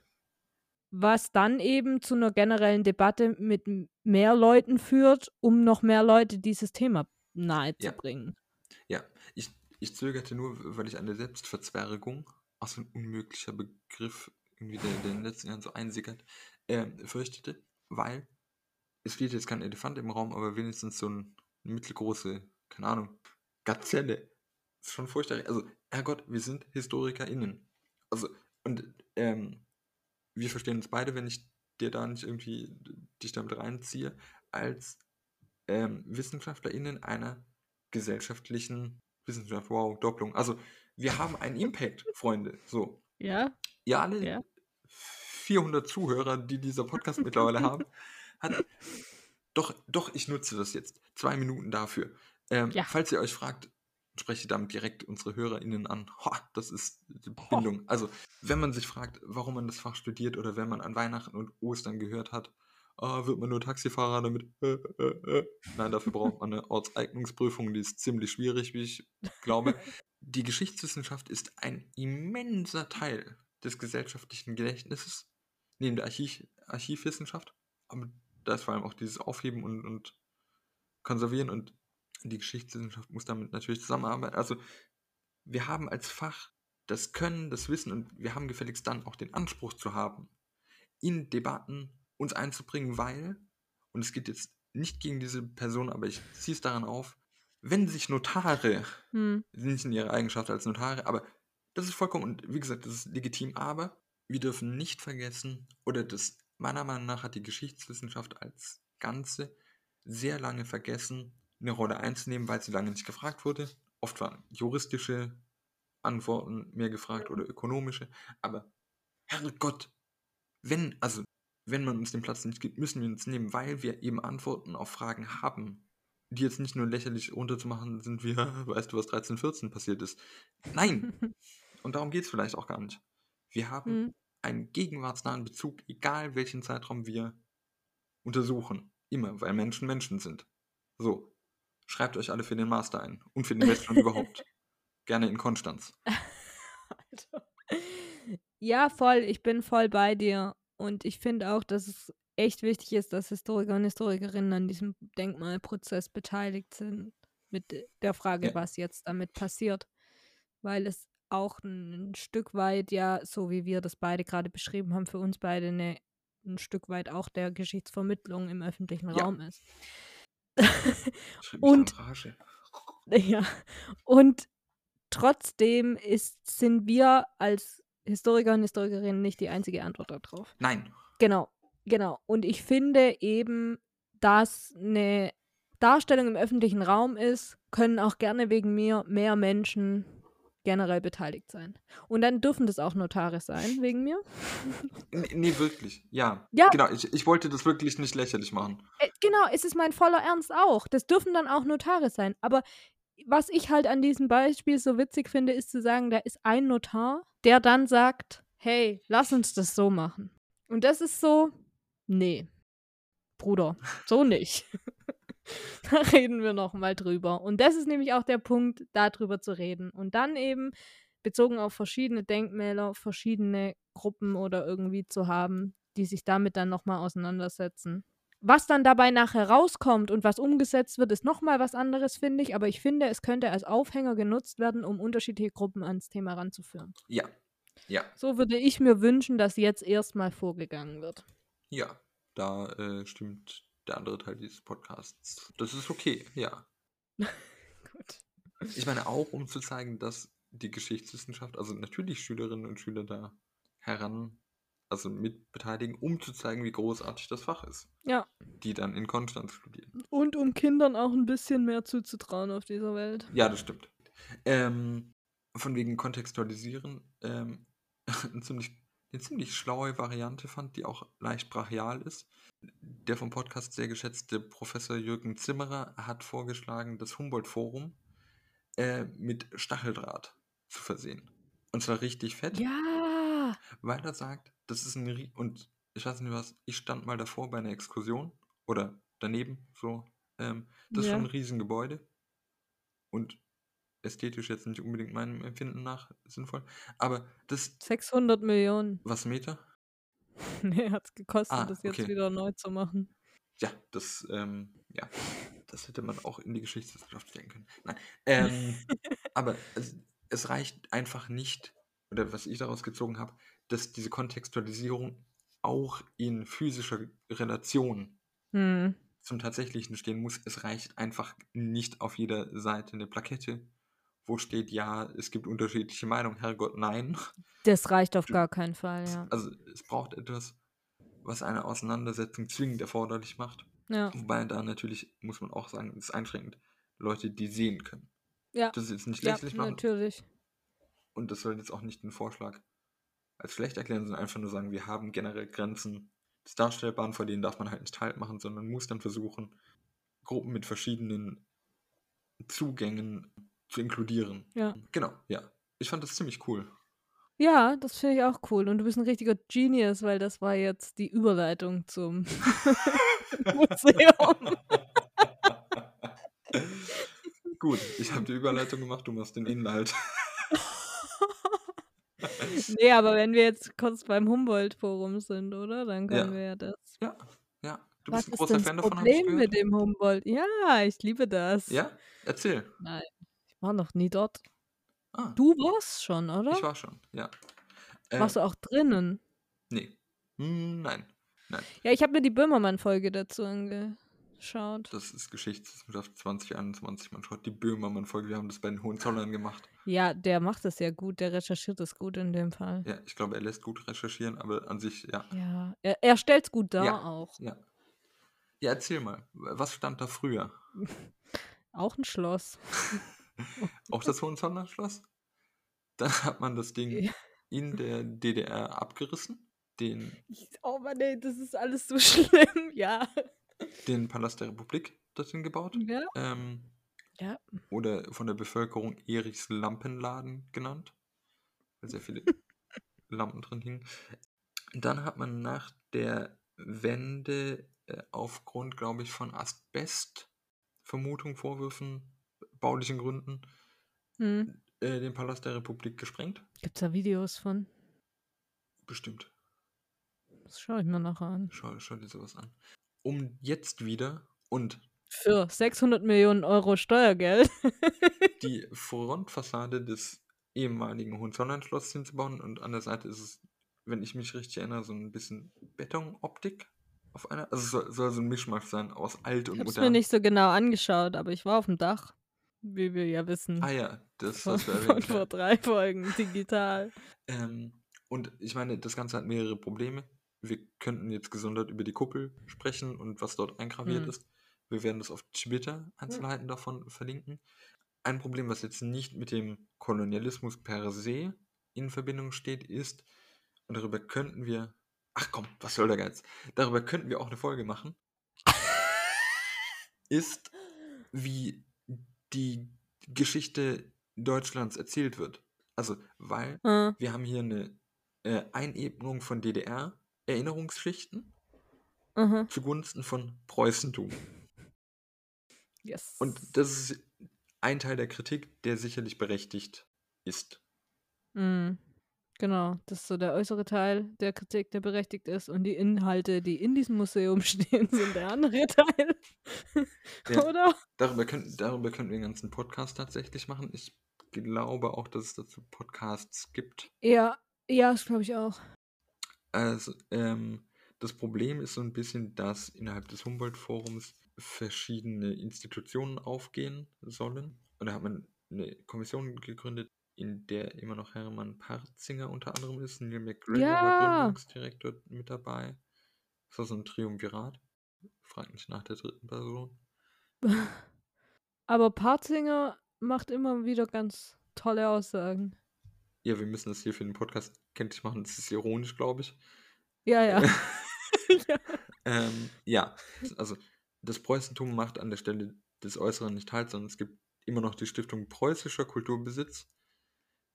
Speaker 2: Was dann eben zu einer generellen Debatte mit mehr Leuten führt, um noch mehr Leute dieses Thema nahe zu
Speaker 3: Ja. Ja, ich, ich zögerte nur, weil ich an der Selbstverzwergung, auch so ein unmöglicher Begriff, irgendwie der, der in den letzten Jahren so einsickert, äh, fürchtete, weil es steht jetzt kein Elefant im Raum, aber wenigstens so ein, eine mittelgroße, keine Ahnung, Gazelle. ist schon furchtbar. Also, Herrgott, wir sind HistorikerInnen. Also, und ähm, wir verstehen uns beide, wenn ich dir da nicht irgendwie dich damit reinziehe, als ähm, WissenschaftlerInnen einer gesellschaftlichen Wissenschaft. Wow, Doppelung. Also, wir haben einen Impact, (laughs) Freunde. So.
Speaker 2: Ja?
Speaker 3: Ihr alle
Speaker 2: Ja.
Speaker 3: 400 Zuhörer, die dieser Podcast mittlerweile haben, hat. (laughs) Doch, doch, ich nutze das jetzt. Zwei Minuten dafür. Ähm,
Speaker 2: Ja.
Speaker 3: Falls ihr euch fragt, spreche damit direkt unsere HörerInnen an. Ho, das ist die Bindung. Also, wenn man sich fragt, warum man das Fach studiert oder wenn man an Weihnachten und Ostern gehört hat, ah, wird man nur Taxifahrer damit. Äh, äh, äh. Nein, dafür braucht man eine Ortseignungsprüfung, die ist ziemlich schwierig, wie ich glaube. (laughs) Die Geschichtswissenschaft ist ein immenser Teil des gesellschaftlichen Gedächtnisses, neben der Archiv Archivwissenschaft. Aber da ist vor allem auch dieses Aufheben und, und Konservieren und die Geschichtswissenschaft muss damit natürlich zusammenarbeiten. Also wir haben als Fach das Können, das Wissen und wir haben gefälligst dann auch den Anspruch zu haben, in Debatten uns einzubringen, weil, und es geht jetzt nicht gegen diese Person, aber ich ziehe es daran auf, wenn sich Notare
Speaker 2: Hm.
Speaker 3: nicht in ihrer Eigenschaft als Notare, aber das ist vollkommen, und wie gesagt, das ist legitim, aber wir dürfen nicht vergessen, oder das meiner Meinung nach hat die Geschichtswissenschaft als Ganze sehr lange vergessen, eine Rolle einzunehmen, weil sie lange nicht gefragt wurde. Oft waren juristische Antworten mehr gefragt oder ökonomische, aber Herrgott, wenn, also wenn man uns den Platz nicht gibt, müssen wir uns nehmen, weil wir eben Antworten auf Fragen haben, die jetzt nicht nur lächerlich runterzumachen sind, wie, (laughs) weißt du, was 1314 passiert ist. Nein! (laughs) Und darum geht es vielleicht auch gar nicht. Wir haben
Speaker 2: Hm.
Speaker 3: einen gegenwartsnahen Bezug, egal welchen Zeitraum wir untersuchen. Immer, weil Menschen Menschen sind. So. Schreibt euch alle für den Master ein. Und für den Bachelor überhaupt. (laughs) Gerne in Konstanz.
Speaker 2: Alter. Ja, voll. Ich bin voll bei dir. Und ich finde auch, dass es echt wichtig ist, dass Historiker und Historikerinnen an diesem Denkmalprozess beteiligt sind. Mit der Frage,
Speaker 3: Ja.
Speaker 2: was jetzt damit passiert. Weil es auch ein Stück weit, ja, so wie wir das beide gerade beschrieben haben, für uns beide eine, ein Stück weit auch der Geschichtsvermittlung im öffentlichen
Speaker 3: Ja.
Speaker 2: Raum ist. Und-. (laughs) Ja, und trotzdem ist, sind wir als Historiker und Historikerinnen nicht die einzige Antwort darauf.
Speaker 3: Nein.
Speaker 2: Genau, genau. Und ich finde eben, dass eine Darstellung im öffentlichen Raum ist, können auch gerne wegen mir mehr Menschen generell beteiligt sein. Und dann dürfen das auch Notare sein, wegen mir.
Speaker 3: N nee, wirklich. Ja.
Speaker 2: Ja.
Speaker 3: Genau, ich, ich wollte das wirklich nicht lächerlich machen.
Speaker 2: Äh, genau, es ist mein voller Ernst auch. Das dürfen dann auch Notare sein. Aber was ich halt an diesem Beispiel so witzig finde, ist zu sagen, da ist ein Notar, der dann sagt, hey, lass uns das so machen. Und das ist so, nee, Bruder, so nicht. (laughs) (laughs) da reden wir noch mal drüber. Und das ist nämlich auch der Punkt, darüber zu reden. Und dann eben bezogen auf verschiedene Denkmäler, verschiedene Gruppen oder irgendwie zu haben, die sich damit dann noch mal auseinandersetzen. Was dann dabei nachher rauskommt und was umgesetzt wird, ist nochmal was anderes, finde ich. Aber ich finde, es könnte als Aufhänger genutzt werden, um unterschiedliche Gruppen ans Thema ranzuführen.
Speaker 3: Ja. Ja.
Speaker 2: So würde ich mir wünschen, dass jetzt erstmal vorgegangen wird.
Speaker 3: Ja. Da äh, stimmt der andere Teil dieses Podcasts. Das ist okay, ja. (laughs)
Speaker 2: Gut.
Speaker 3: Ich meine auch, um zu zeigen, dass die Geschichtswissenschaft, also natürlich Schülerinnen und Schüler da heran, also mit beteiligen, um zu zeigen, wie großartig das Fach ist,
Speaker 2: Ja.
Speaker 3: die dann in Konstanz studieren.
Speaker 2: Und um Kindern auch ein bisschen mehr zuzutrauen auf dieser Welt.
Speaker 3: Ja, das stimmt. Ähm, von wegen Kontextualisieren, ähm, (laughs) eine, ziemlich, eine ziemlich schlaue Variante fand, die auch leicht brachial ist. Der vom Podcast sehr geschätzte Professor Jürgen Zimmerer hat vorgeschlagen, das Humboldt-Forum äh, mit Stacheldraht zu versehen. Und zwar richtig fett,
Speaker 2: Ja.
Speaker 3: weil er sagt, das ist ein, und ich weiß nicht was, ich stand mal davor bei einer Exkursion oder daneben, so, ähm, das ist
Speaker 2: Ja.
Speaker 3: schon ein Riesengebäude und ästhetisch jetzt nicht unbedingt meinem Empfinden nach sinnvoll, aber das,
Speaker 2: 600 Millionen.
Speaker 3: was Meter? (laughs)
Speaker 2: Nee, hat es gekostet,
Speaker 3: Ah,
Speaker 2: das jetzt
Speaker 3: okay.
Speaker 2: wieder neu zu machen.
Speaker 3: Ja, das, ähm, ja, das hätte man auch in die Geschichtswissenschaft stecken können. Nein, ähm, (laughs) aber es, es reicht einfach nicht, oder was ich daraus gezogen habe, dass diese Kontextualisierung auch in physischer Relation
Speaker 2: Hm.
Speaker 3: zum Tatsächlichen stehen muss. Es reicht einfach nicht auf jeder Seite eine Plakette, wo steht, ja, es gibt unterschiedliche Meinungen. Herrgott, nein.
Speaker 2: Das reicht auf
Speaker 3: Du-
Speaker 2: gar keinen Fall, ja.
Speaker 3: Also es braucht etwas, was eine Auseinandersetzung zwingend erforderlich macht.
Speaker 2: Ja,
Speaker 3: Wobei da natürlich, muss man auch sagen, ist einschränkend, Leute, die sehen können.
Speaker 2: ja,
Speaker 3: Das ist jetzt nicht
Speaker 2: ja
Speaker 3: lächerlich machen
Speaker 2: natürlich.
Speaker 3: und das soll jetzt auch nicht den Vorschlag als schlecht erklären, sondern einfach nur sagen, wir haben generell Grenzen des Darstellbaren, vor denen darf man halt nicht halt machen, sondern muss dann versuchen, Gruppen mit verschiedenen Zugängen zu inkludieren.
Speaker 2: Ja.
Speaker 3: Genau, ja. Ich fand das ziemlich cool.
Speaker 2: Ja, das finde ich auch cool. Und du bist ein richtiger Genius, weil das war jetzt die Überleitung zum (laughs) Museum.
Speaker 3: Gut, ich habe die Überleitung gemacht, du machst den Inhalt. (laughs)
Speaker 2: nee, aber wenn wir jetzt kurz beim Humboldt-Forum sind, oder? Dann können
Speaker 3: Ja.
Speaker 2: wir ja das.
Speaker 3: Ja, ja. Du
Speaker 2: Was
Speaker 3: bist ein
Speaker 2: ist
Speaker 3: großer Fan
Speaker 2: das
Speaker 3: davon, habe ich
Speaker 2: Problem
Speaker 3: gehört.
Speaker 2: mit dem Humboldt? Ja, ich liebe das.
Speaker 3: Ja? Erzähl.
Speaker 2: Nein, war noch nie dort.
Speaker 3: Ah,
Speaker 2: Du warst schon, oder?
Speaker 3: ich war schon, ja. Äh,
Speaker 2: Warst du auch drinnen?
Speaker 3: Nee. Hm, nein.
Speaker 2: Ja, ich habe mir die Böhmermann-Folge dazu angeschaut.
Speaker 3: Das ist Geschichtswissenschaft 2021. Man schaut die Böhmermann-Folge. Wir haben das bei den Hohenzollern gemacht.
Speaker 2: Ja, der macht das ja gut, der recherchiert das gut in dem Fall.
Speaker 3: Ja, ich glaube, er lässt gut recherchieren, aber an sich, ja.
Speaker 2: Ja, er, er stellt es gut dar
Speaker 3: Ja.
Speaker 2: auch.
Speaker 3: Ja, ja erzähl mal. Was stand da früher? (laughs)
Speaker 2: Auch ein Schloss. (laughs) (laughs)
Speaker 3: Auch das Hohenzollern-Schloss? Dann hat man das Ding
Speaker 2: Ja.
Speaker 3: in der DDR abgerissen. Den,
Speaker 2: Ich, oh Mann, ey, das ist alles so (laughs) schlimm. Ja.
Speaker 3: den Palast der Republik. dorthin gebaut.
Speaker 2: Ja.
Speaker 3: Ähm,
Speaker 2: Ja.
Speaker 3: oder von der Bevölkerung Erichs Lampenladen genannt, weil sehr viele (laughs) Lampen drin hingen. Dann hat man nach der Wende äh, aufgrund, glaube ich, von Asbest, Vermutung, Vorwürfen, baulichen Gründen,
Speaker 2: Hm.
Speaker 3: äh, den Palast der Republik gesprengt.
Speaker 2: Gibt's da Videos von?
Speaker 3: Bestimmt.
Speaker 2: Das schaue ich mir nachher an.
Speaker 3: Schau, schau dir sowas an. Um jetzt wieder und
Speaker 2: Für 600 Millionen Euro Steuergeld. (laughs)
Speaker 3: die Frontfassade des ehemaligen Hohenzollern-Schlosses hinzubauen und an der Seite ist es, wenn ich mich richtig erinnere, so ein bisschen Betonoptik auf einer. Also es soll, soll so ein Mischmasch sein aus alt und
Speaker 2: Ich habe es
Speaker 3: modern.
Speaker 2: mir nicht so genau angeschaut, aber ich war auf dem Dach, wie wir ja wissen.
Speaker 3: Ah ja, das
Speaker 2: von,
Speaker 3: hast du (laughs)
Speaker 2: von vor drei Folgen digital.
Speaker 3: Ähm, und ich meine, das Ganze hat mehrere Probleme. Wir könnten jetzt gesondert über die Kuppel sprechen und was dort eingraviert
Speaker 2: Hm.
Speaker 3: ist. Wir werden das auf Twitter Einzelheiten davon verlinken. Ein Problem, was jetzt nicht mit dem Kolonialismus per se in Verbindung steht, ist, und darüber könnten wir, ach komm, was soll der Geiz? Darüber könnten wir auch eine Folge machen, (laughs) ist, wie die Geschichte Deutschlands erzählt wird. Also, weil
Speaker 2: Ah,
Speaker 3: wir haben hier eine äh, Einebnung von DDR-Erinnerungsschichten
Speaker 2: aha.
Speaker 3: zugunsten von Preußentum.
Speaker 2: Yes.
Speaker 3: Und das ist ein Teil der Kritik, der sicherlich berechtigt ist.
Speaker 2: Mm, Genau, das ist so der äußere Teil der Kritik, der berechtigt ist. Und die Inhalte, die in diesem Museum (laughs) stehen, sind der andere Teil. (laughs)
Speaker 3: Ja.
Speaker 2: Oder?
Speaker 3: Darüber könnten, darüber könnten wir einen ganzen Podcast tatsächlich machen. Ich glaube auch, dass es dazu Podcasts gibt.
Speaker 2: Ja, ja, das glaube ich auch.
Speaker 3: Also, ähm, das Problem ist so ein bisschen, dass innerhalb des Humboldt-Forums verschiedene Institutionen aufgehen sollen. Und da hat man eine Kommission gegründet, in der immer noch Hermann Parzinger unter anderem ist. Neil McGregor war
Speaker 2: Ja.
Speaker 3: Gründungsdirektor mit dabei. Das war so ein Triumvirat. Frag nicht nach der dritten Person. (laughs)
Speaker 2: Aber Parzinger macht immer wieder ganz tolle Aussagen.
Speaker 3: Ja, wir müssen das hier für den Podcast kenntlich machen. Das ist ironisch, glaube ich.
Speaker 2: Ja, ja. (laughs) (laughs) ja.
Speaker 3: Ähm, ja, also das Preußentum macht an der Stelle des Äußeren nicht halt, sondern es gibt immer noch die Stiftung Preußischer Kulturbesitz,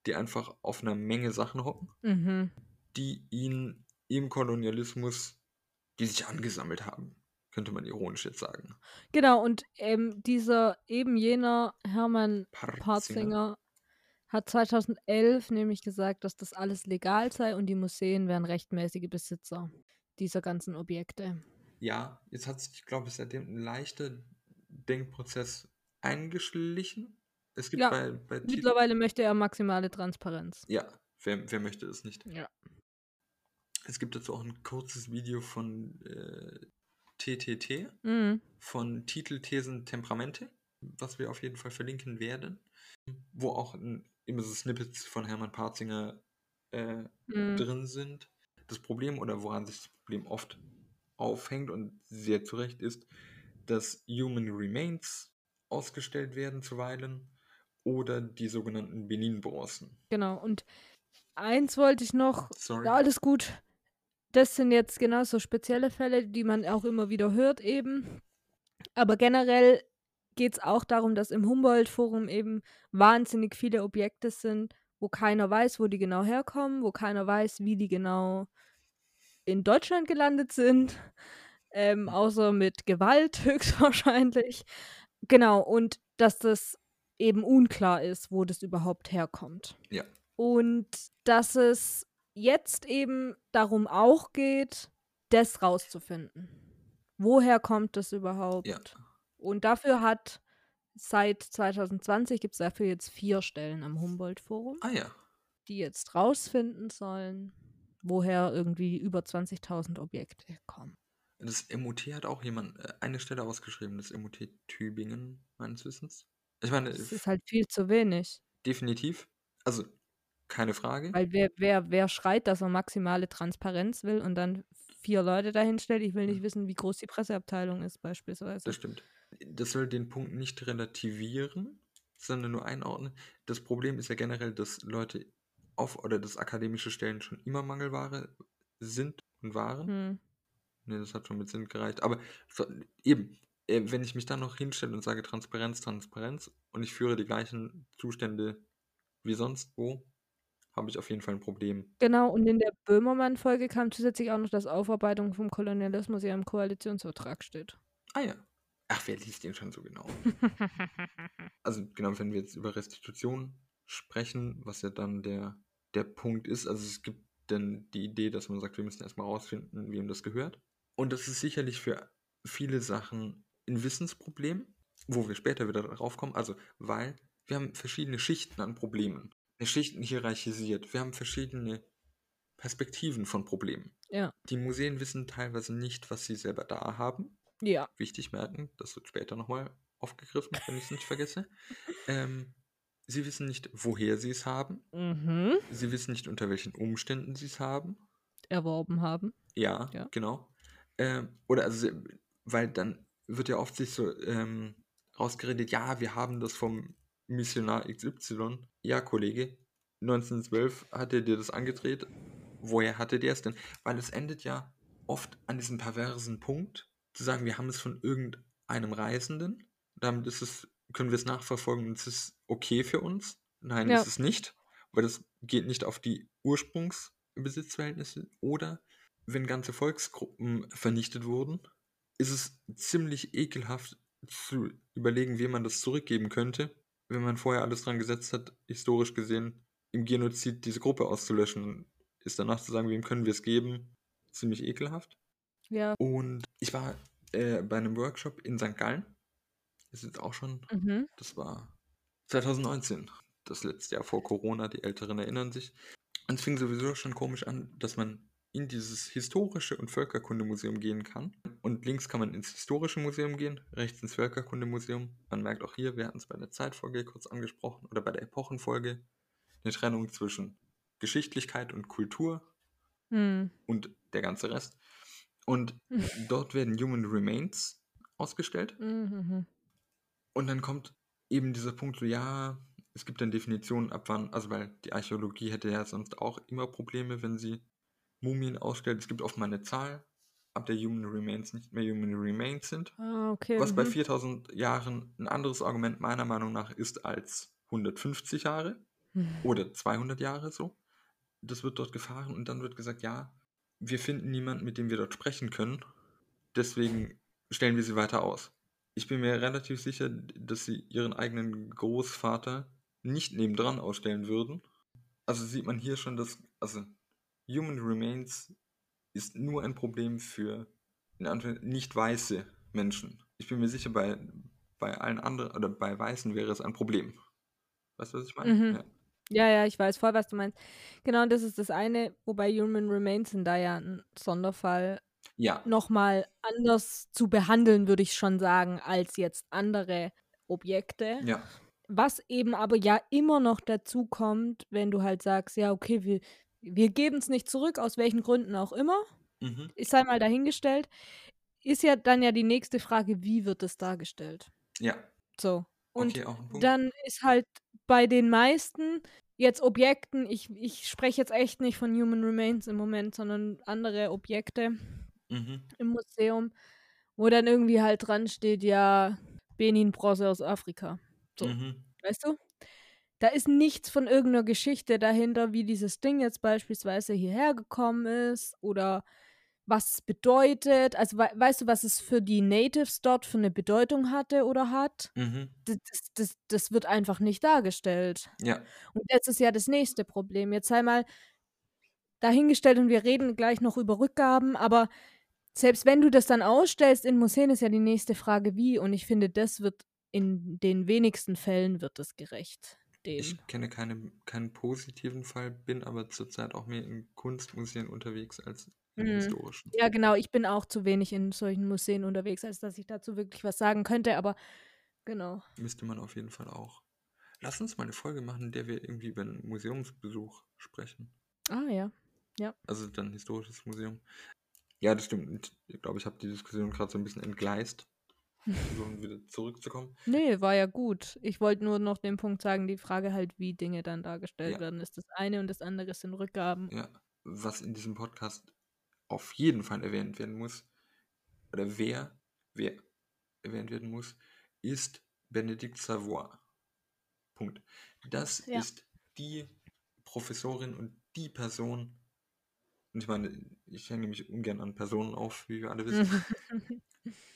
Speaker 3: die einfach auf einer Menge Sachen hocken,
Speaker 2: Mhm.
Speaker 3: die ihn im Kolonialismus, die sich angesammelt haben, könnte man ironisch jetzt sagen.
Speaker 2: Genau, und ähm, dieser eben jener Hermann
Speaker 3: Parzinger.
Speaker 2: Parzinger hat 2011 nämlich gesagt, dass das alles legal sei und die Museen wären rechtmäßige Besitzer dieser ganzen Objekte.
Speaker 3: Ja, jetzt hat sich, glaube ich, seitdem ein leichter Denkprozess eingeschlichen. Es gibt
Speaker 2: Ja,
Speaker 3: bei, bei
Speaker 2: Mittlerweile möchte er maximale Transparenz.
Speaker 3: Ja, wer, wer möchte es nicht?
Speaker 2: Ja.
Speaker 3: Es gibt dazu auch ein kurzes Video von äh, TTT,
Speaker 2: Mhm.
Speaker 3: von Titel, Thesen, Temperamente, was wir auf jeden Fall verlinken werden, wo auch ein, immer so Snippets von Hermann Parzinger äh,
Speaker 2: Mhm.
Speaker 3: drin sind. Das Problem oder woran sich das Problem oft aufhängt und sehr zu Recht ist, dass Human Remains ausgestellt werden zuweilen oder die sogenannten Benin-Bronzen.
Speaker 2: Genau. Und eins wollte ich noch.
Speaker 3: Sorry.
Speaker 2: Ja, alles gut. Das sind jetzt genau so spezielle Fälle, die man auch immer wieder hört eben. Aber generell geht es auch darum, dass im Humboldt-Forum eben wahnsinnig viele Objekte sind, wo keiner weiß, wo die genau herkommen, wo keiner weiß, wie die genau in Deutschland gelandet sind, ähm, außer mit Gewalt (laughs) höchstwahrscheinlich. Genau, und dass das eben unklar ist, wo das überhaupt herkommt.
Speaker 3: Ja.
Speaker 2: Und dass es jetzt eben darum auch geht, das rauszufinden. Woher kommt das überhaupt?
Speaker 3: Ja.
Speaker 2: Und dafür hat seit 2020 gibt es dafür jetzt vier Stellen am Humboldt-Forum,
Speaker 3: Ah ja.
Speaker 2: die jetzt rausfinden sollen, woher irgendwie über 20.000 Objekte kommen.
Speaker 3: Das MUT hat auch jemand äh, eine Stelle ausgeschrieben, das MUT Tübingen, meines Wissens. Ich meine,
Speaker 2: Das ist halt viel zu wenig.
Speaker 3: definitiv. Also, keine Frage.
Speaker 2: Weil wer, wer, wer schreit, dass er maximale Transparenz will und dann vier Leute dahin stellt, ich will nicht wissen, wie groß die Presseabteilung ist, beispielsweise.
Speaker 3: Das stimmt. Das soll den Punkt nicht relativieren, sondern nur einordnen. Das Problem ist ja generell, dass Leute auf oder dass akademische Stellen schon immer Mangelware sind und waren.
Speaker 2: Hm.
Speaker 3: Ne, das hat schon mit Sinn gereicht. Aber so, eben, wenn ich mich dann noch hinstelle und sage Transparenz, Transparenz und ich führe die gleichen Zustände wie sonst wo, habe ich auf jeden Fall ein Problem.
Speaker 2: Genau, und in der Böhmermann-Folge kam zusätzlich auch noch, dass Aufarbeitung vom Kolonialismus ja im Koalitionsvertrag steht.
Speaker 3: Ah ja. Ach, wer liest den schon so genau? (laughs) Also genau, wenn wir jetzt über Restitution sprechen, was ja dann der, der Punkt ist, also es gibt dann die Idee, dass man sagt, wir müssen erstmal rausfinden, wem das gehört. Und das ist sicherlich für viele Sachen ein Wissensproblem, wo wir später wieder darauf kommen. Also, weil wir haben verschiedene Schichten an Problemen. Schichten hierarchisiert. Wir haben verschiedene Perspektiven von Problemen.
Speaker 2: Ja.
Speaker 3: Die Museen wissen teilweise nicht, was sie selber da haben.
Speaker 2: Ja.
Speaker 3: Wichtig merken, das wird später nochmal aufgegriffen, wenn ich es nicht vergesse. Ähm, sie wissen nicht, woher sie es haben.
Speaker 2: Mhm.
Speaker 3: Sie wissen nicht, unter welchen Umständen sie es haben.
Speaker 2: Erworben haben.
Speaker 3: Ja,
Speaker 2: Ja.
Speaker 3: genau. Ähm, oder also, weil dann wird ja oft sich so ähm, rausgeredet, ja, wir haben das vom Missionar XY. Ja, Kollege, 1912 hat er dir das angedreht. Woher hatte der es denn? Weil es endet ja oft an diesem perversen Punkt, zu sagen, wir haben es von irgendeinem Reisenden. Damit ist es, können wir es nachverfolgen und es ist okay für uns. Nein,
Speaker 2: Ja.
Speaker 3: ist es nicht, weil das geht nicht auf die Ursprungsbesitzverhältnisse. Oder wenn ganze Volksgruppen vernichtet wurden, ist es ziemlich ekelhaft zu überlegen, wem man das zurückgeben könnte, wenn man vorher alles dran gesetzt hat, historisch gesehen, im Genozid diese Gruppe auszulöschen. Ist danach zu sagen, wem können wir es geben, ziemlich ekelhaft.
Speaker 2: Ja.
Speaker 3: Und ich war äh, bei einem Workshop in St. Gallen. Das ist jetzt auch schon,
Speaker 2: Mhm.
Speaker 3: das war 2019, das letzte Jahr vor Corona, die Älteren erinnern sich. Und es fing sowieso schon komisch an, dass man in dieses historische und Völkerkundemuseum gehen kann. Und links kann man ins historische Museum gehen, rechts ins Völkerkundemuseum. Man merkt auch hier, wir hatten es bei der Zeitfolge kurz angesprochen oder bei der Epochenfolge, eine Trennung zwischen Geschichtlichkeit und Kultur
Speaker 2: Hm.
Speaker 3: und der ganze Rest. Und (laughs) dort werden Human Remains ausgestellt.
Speaker 2: Mhm.
Speaker 3: Und dann kommt eben dieser Punkt so, ja, es gibt dann Definitionen ab wann, also weil die Archäologie hätte ja sonst auch immer Probleme, wenn sie Mumien ausstellt. Es gibt oft mal eine Zahl, ab der Human Remains nicht mehr Human Remains sind.
Speaker 2: Ah, okay.
Speaker 3: Was bei
Speaker 2: mhm.
Speaker 3: 4000 Jahren ein anderes Argument meiner Meinung nach ist als 150 Jahre
Speaker 2: Hm.
Speaker 3: oder 200 Jahre so. Das wird dort gefahren und dann wird gesagt, ja, wir finden niemanden, mit dem wir dort sprechen können. Deswegen stellen wir sie weiter aus. Ich bin mir relativ sicher, dass sie ihren eigenen Großvater nicht nebendran ausstellen würden. Also sieht man hier schon, dass, also Human Remains ist nur ein Problem für nicht weiße Menschen. Ich bin mir sicher, bei, bei allen anderen oder bei Weißen wäre es ein Problem. Weißt du, was ich meine?
Speaker 2: Mhm.
Speaker 3: Ja.
Speaker 2: Ja, ja, ich weiß voll, was du meinst. Genau, und das ist das eine, wobei Human Remains sind da ja ein Sonderfall
Speaker 3: ja.
Speaker 2: nochmal anders zu behandeln, würde ich schon sagen, als jetzt andere Objekte.
Speaker 3: Ja.
Speaker 2: Was eben aber ja immer noch dazu kommt, wenn du halt sagst, ja, okay, wir, wir geben es nicht zurück, aus welchen Gründen auch immer,
Speaker 3: Mhm.
Speaker 2: ist sei mal dahingestellt, ist ja dann ja die nächste Frage, wie wird es dargestellt?
Speaker 3: Ja.
Speaker 2: So. Und
Speaker 3: okay,
Speaker 2: dann ist halt bei den meisten jetzt Objekten, ich, ich spreche jetzt echt nicht von Human Remains im Moment, sondern andere Objekte
Speaker 3: mhm.
Speaker 2: im Museum, wo dann irgendwie halt dran steht, ja, Benin-Bronze aus Afrika. So,
Speaker 3: Mhm.
Speaker 2: weißt du? Da ist nichts von irgendeiner Geschichte dahinter, wie dieses Ding jetzt beispielsweise hierher gekommen ist oder was es bedeutet. Also we weißt du, was es für die Natives dort für eine Bedeutung hatte oder hat?
Speaker 3: Mhm.
Speaker 2: Das, das, das, das wird einfach nicht dargestellt.
Speaker 3: Ja.
Speaker 2: Und das ist ja das nächste Problem. Jetzt sei mal dahingestellt und wir reden gleich noch über Rückgaben, aber selbst wenn du das dann ausstellst in Museen, ist ja die nächste Frage, wie. Und ich finde, das wird in den wenigsten Fällen wird es gerecht. Dem.
Speaker 3: Ich kenne keine, keinen positiven Fall, bin aber zurzeit auch mehr in Kunstmuseen unterwegs als in
Speaker 2: Mhm.
Speaker 3: historischen.
Speaker 2: Ja, genau. Ich bin auch zu wenig in solchen Museen unterwegs, als dass ich dazu wirklich was sagen könnte, aber genau.
Speaker 3: Müsste man auf jeden Fall auch. Lass uns mal eine Folge machen, in der wir irgendwie über einen Museumsbesuch sprechen.
Speaker 2: Ah, ja.
Speaker 3: Also dann historisches Museum. Ja, das stimmt. Ich glaube, ich habe die Diskussion gerade so ein bisschen entgleist. Versuchen wieder zurückzukommen.
Speaker 2: Nee, war ja gut. Ich wollte nur noch den Punkt sagen, die Frage halt, wie Dinge dann dargestellt
Speaker 3: Ja.
Speaker 2: werden, ist das eine und das andere sind Rückgaben.
Speaker 3: Ja, was in diesem Podcast auf jeden Fall erwähnt werden muss, oder wer, wer erwähnt werden muss, ist Benedikt Savoy. Punkt. Das
Speaker 2: Ja.
Speaker 3: ist die Professorin und die Person, und ich meine, ich hänge mich ungern an Personen auf, wie wir alle wissen, (laughs)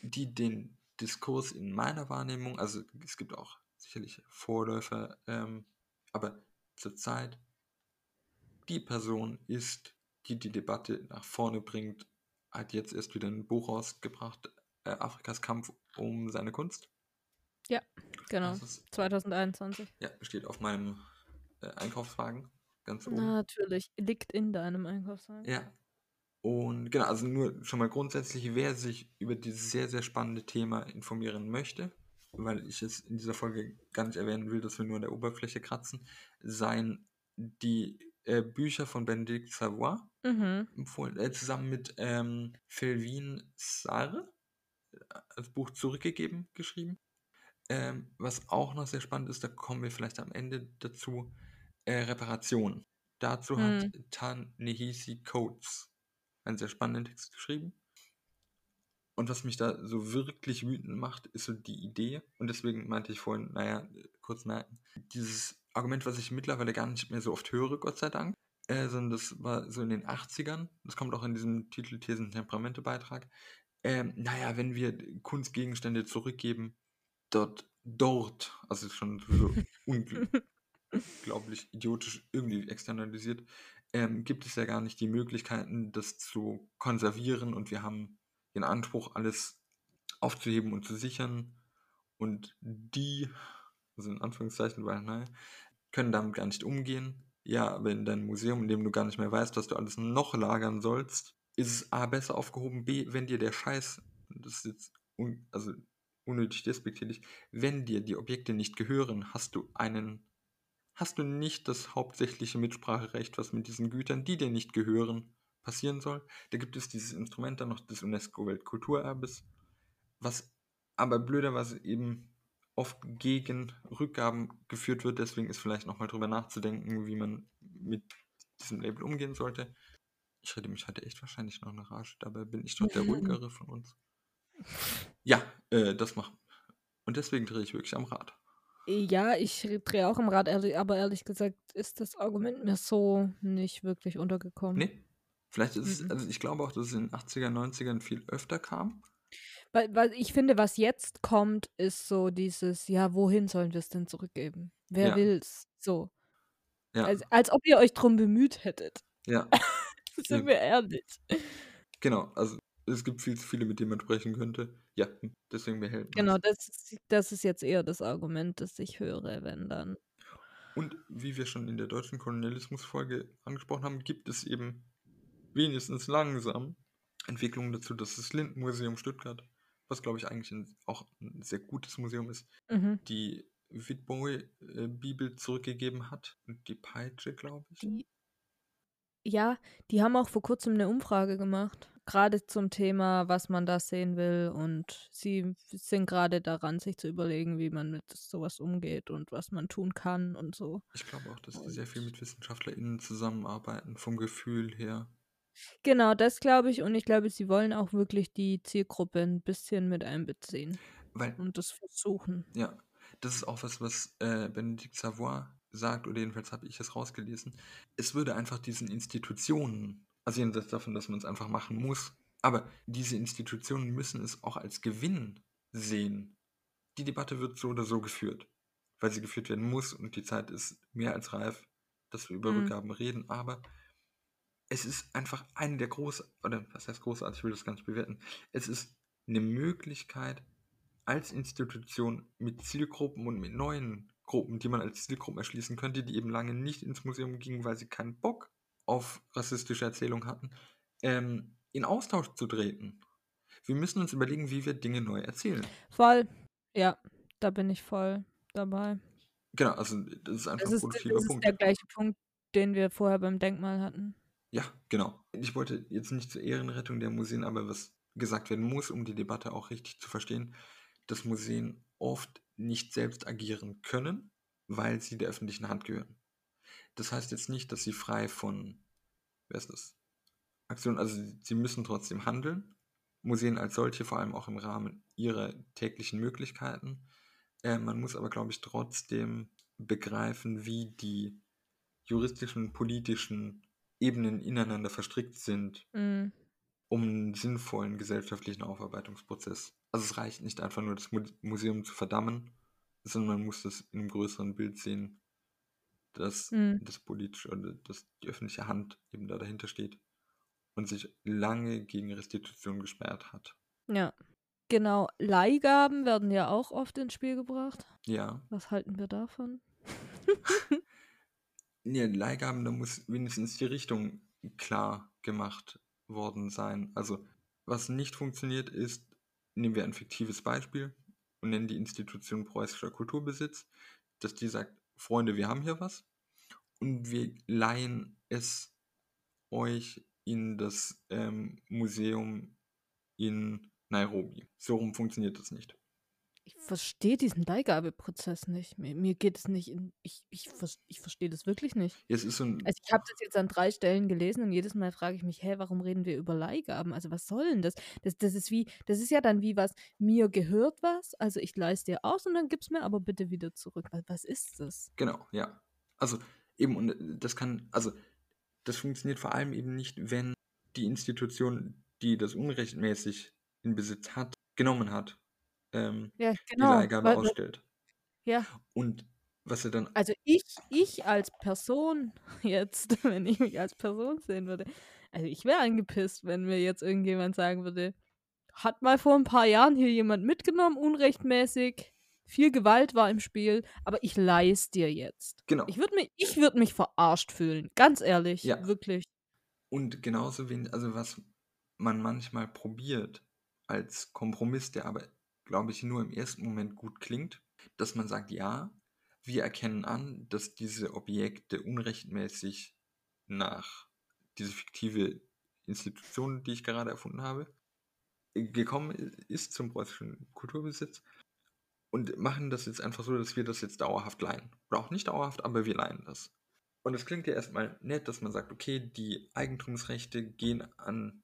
Speaker 3: die den Diskurs in meiner Wahrnehmung, also es gibt auch sicherlich Vorläufer, ähm, aber zurzeit die Person ist, die die Debatte nach vorne bringt, hat jetzt erst wieder ein Buch rausgebracht, äh, Afrikas Kampf um seine Kunst.
Speaker 2: genau.
Speaker 3: Das ist,
Speaker 2: 2021.
Speaker 3: ja, steht auf meinem äh, Einkaufswagen ganz oben.
Speaker 2: Natürlich. Liegt in deinem Einkaufswagen.
Speaker 3: Ja. Und genau, also nur schon mal grundsätzlich, wer sich über dieses sehr, sehr spannende Thema informieren möchte, weil ich es in dieser Folge gar nicht erwähnen will, dass wir nur an der Oberfläche kratzen, seien die äh, Bücher von Benedikt Savoy
Speaker 2: Mhm.
Speaker 3: empfohlen, äh, zusammen mit ähm, Felvin Sarre äh, als Buch zurückgegeben, geschrieben. Ähm, was auch noch sehr spannend ist, da kommen wir vielleicht am Ende dazu, äh, Reparation. Dazu hat Ta-Nehisi Coates einen sehr spannenden Text geschrieben. Und was mich da so wirklich wütend macht, ist so die Idee. Und deswegen meinte ich vorhin, naja, kurz merken, dieses Argument, was ich mittlerweile gar nicht mehr so oft höre, Gott sei Dank, äh, sondern das war so in den 80ern, das kommt auch in diesem Titel Thesen Temperamente Beitrag. Ähm, naja, wenn wir Kunstgegenstände zurückgeben, dort, dort, also schon so (laughs) unglaublich idiotisch irgendwie externalisiert, ähm, gibt es ja gar nicht die Möglichkeiten, das zu konservieren und wir haben den Anspruch, alles aufzuheben und zu sichern und die, also in Anführungszeichen, weil, naja, können damit gar nicht umgehen. Ja, aber in deinem Museum, in dem du gar nicht mehr weißt, was du alles noch lagern sollst, ist es A besser aufgehoben, B, wenn dir der Scheiß, das ist jetzt un, also unnötig despektierlich, wenn dir die Objekte nicht gehören, hast du einen, hast du nicht das hauptsächliche Mitspracherecht, was mit diesen Gütern, die dir nicht gehören, passieren soll. Da gibt es dieses Instrument dann noch des UNESCO-Weltkulturerbes, was aber blöderweise eben oft gegen Rückgaben geführt wird. Deswegen ist vielleicht nochmal drüber nachzudenken, wie man mit diesem Label umgehen sollte. Ich rede mich heute echt wahrscheinlich noch eine Rage, dabei bin ich doch der (laughs) ruhigere von uns. Ja, äh, das machen. Und deswegen drehe ich wirklich am Rad.
Speaker 2: Ja, ich drehe auch am Rad, aber ehrlich gesagt ist das Argument mir so nicht wirklich untergekommen.
Speaker 3: Nee. Vielleicht ist es,
Speaker 2: Mhm.
Speaker 3: also ich glaube auch, dass es in den 80er, 90ern viel öfter kam.
Speaker 2: Weil, weil ich finde, was jetzt kommt, ist so dieses, ja, wohin sollen wir es denn zurückgeben? Wer
Speaker 3: Ja.
Speaker 2: will's? So.
Speaker 3: Ja,
Speaker 2: Als, als ob ihr euch drum bemüht hättet.
Speaker 3: ja, (laughs)
Speaker 2: Sind
Speaker 3: Ja.
Speaker 2: wir ehrlich.
Speaker 3: genau. Also es gibt viel zu viele, mit denen man sprechen könnte. Ja, deswegen behält man
Speaker 2: Genau, das ist, das ist jetzt eher das Argument, das ich höre, wenn dann.
Speaker 3: Und wie wir schon in der deutschen Kolonialismusfolge angesprochen haben, gibt es eben wenigstens langsam Entwicklungen dazu, dass das Lindenmuseum Stuttgart, was glaube ich eigentlich ein, auch ein sehr gutes Museum ist,
Speaker 2: Mhm.
Speaker 3: die Wittboy-Bibel zurückgegeben hat und die Peitsche, glaube ich.
Speaker 2: Die, ja, die haben auch vor kurzem eine Umfrage gemacht, gerade zum Thema, was man da sehen will. Und sie sind gerade daran, sich zu überlegen, wie man mit sowas umgeht und was man tun kann und so.
Speaker 3: Ich glaube auch, dass die sehr
Speaker 2: Und-
Speaker 3: viel mit WissenschaftlerInnen zusammenarbeiten, vom Gefühl her.
Speaker 2: Genau, das glaube ich. Und ich glaube, sie wollen auch wirklich die Zielgruppe ein bisschen mit einbeziehen
Speaker 3: Weil
Speaker 2: und das versuchen.
Speaker 3: Ja, das ist auch was, was äh, Benedikt Savoy sagt, oder jedenfalls habe ich es rausgelesen. Es würde einfach diesen Institutionen, also jenseits davon, dass man es einfach machen muss, aber diese Institutionen müssen es auch als Gewinn sehen. Die Debatte wird so oder so geführt, weil sie geführt werden muss und die Zeit ist mehr als reif, dass wir über
Speaker 2: Mhm.
Speaker 3: Rückgaben reden, aber es ist einfach eine der großen, oder was heißt großartig, ich will das gar nicht bewerten, es ist eine Möglichkeit, als Institution mit Zielgruppen und mit neuen Gruppen, die man als Zielgruppen erschließen könnte, die eben lange nicht ins Museum gingen, weil sie keinen Bock auf rassistische Erzählungen hatten, ähm, in Austausch zu treten. Wir müssen uns überlegen, wie wir Dinge neu erzählen.
Speaker 2: Voll. Ja, da bin ich voll dabei.
Speaker 3: Genau, also das ist einfach
Speaker 2: Das
Speaker 3: ein
Speaker 2: ist,
Speaker 3: produktiver
Speaker 2: das ist
Speaker 3: Punkt.
Speaker 2: der gleiche Punkt, den wir vorher beim Denkmal hatten.
Speaker 3: Ja, genau. Ich wollte jetzt nicht zur Ehrenrettung der Museen, aber was gesagt werden muss, um die Debatte auch richtig zu verstehen, dass Museen oft nicht selbst agieren können, weil sie der öffentlichen Hand gehören. Das heißt jetzt nicht, dass sie frei von, wer ist das? Aktionen, also sie müssen trotzdem handeln, Museen als solche, vor allem auch im Rahmen ihrer täglichen Möglichkeiten. Äh, man muss aber, glaube ich, trotzdem begreifen, wie die juristischen und politischen Ebenen ineinander verstrickt sind,
Speaker 2: Mm.
Speaker 3: um einen sinnvollen gesellschaftlichen Aufarbeitungsprozess. Also es reicht nicht einfach nur, das Mu Museum zu verdammen, sondern man muss das in einem größeren Bild sehen, dass
Speaker 2: Mm.
Speaker 3: das politische oder dass die öffentliche Hand eben da dahinter steht und sich lange gegen Restitution gesperrt hat.
Speaker 2: Ja. Genau. Leihgaben werden ja auch oft ins Spiel gebracht.
Speaker 3: Ja.
Speaker 2: Was halten wir davon? (laughs)
Speaker 3: Ja, Leihgaben, da muss wenigstens die Richtung klar gemacht worden sein. Also, was nicht funktioniert ist, nehmen wir ein fiktives Beispiel und nennen die Institution preußischer Kulturbesitz, dass die sagt, Freunde, wir haben hier was und wir leihen es euch in das ähm, Museum in Nairobi. So rum funktioniert das nicht.
Speaker 2: Ich verstehe diesen Leihgabeprozess nicht. Mir, mir geht es nicht in. Ich, ich, ich verstehe das wirklich nicht.
Speaker 3: Es ist so ein,
Speaker 2: Also ich habe das jetzt an drei Stellen gelesen und jedes Mal frage ich mich, hä, warum reden wir über Leihgaben? Also was soll denn das? Das, das ist wie, das ist ja dann wie was, mir gehört was, also ich leiste dir aus und dann gib's mir aber bitte wieder zurück. Was, was ist das?
Speaker 3: Genau, ja. Also eben, und äh, das kann, also das funktioniert vor allem eben nicht, wenn die Institution, die das unrechtmäßig in Besitz hat, genommen hat, ähm,
Speaker 2: Ja,
Speaker 3: die
Speaker 2: genau.
Speaker 3: Leihgabe
Speaker 2: weil- weil-
Speaker 3: ausstellt.
Speaker 2: Ja,
Speaker 3: Und was er dann,
Speaker 2: also ich, ich als Person (laughs) jetzt, wenn ich mich als Person sehen würde, also ich wäre angepisst, wenn mir jetzt irgendjemand sagen würde, hat mal vor ein paar Jahren hier jemand mitgenommen, unrechtmäßig, viel Gewalt war im Spiel, aber ich leih's dir jetzt.
Speaker 3: genau,
Speaker 2: Ich würde mich, ich würd mich verarscht fühlen, ganz ehrlich,
Speaker 3: Ja.
Speaker 2: wirklich.
Speaker 3: und genauso wenig, also was man manchmal probiert als Kompromiss, der aber, glaube ich, nur im ersten Moment gut klingt, dass man sagt, ja, wir erkennen an, dass diese Objekte unrechtmäßig nach diese fiktive Institution, die ich gerade erfunden habe, gekommen ist zum preußischen Kulturbesitz und machen das jetzt einfach so, dass wir das jetzt dauerhaft leihen. Oder auch nicht dauerhaft, aber wir leihen das. Und es klingt ja erstmal nett, dass man sagt, okay, die Eigentumsrechte gehen an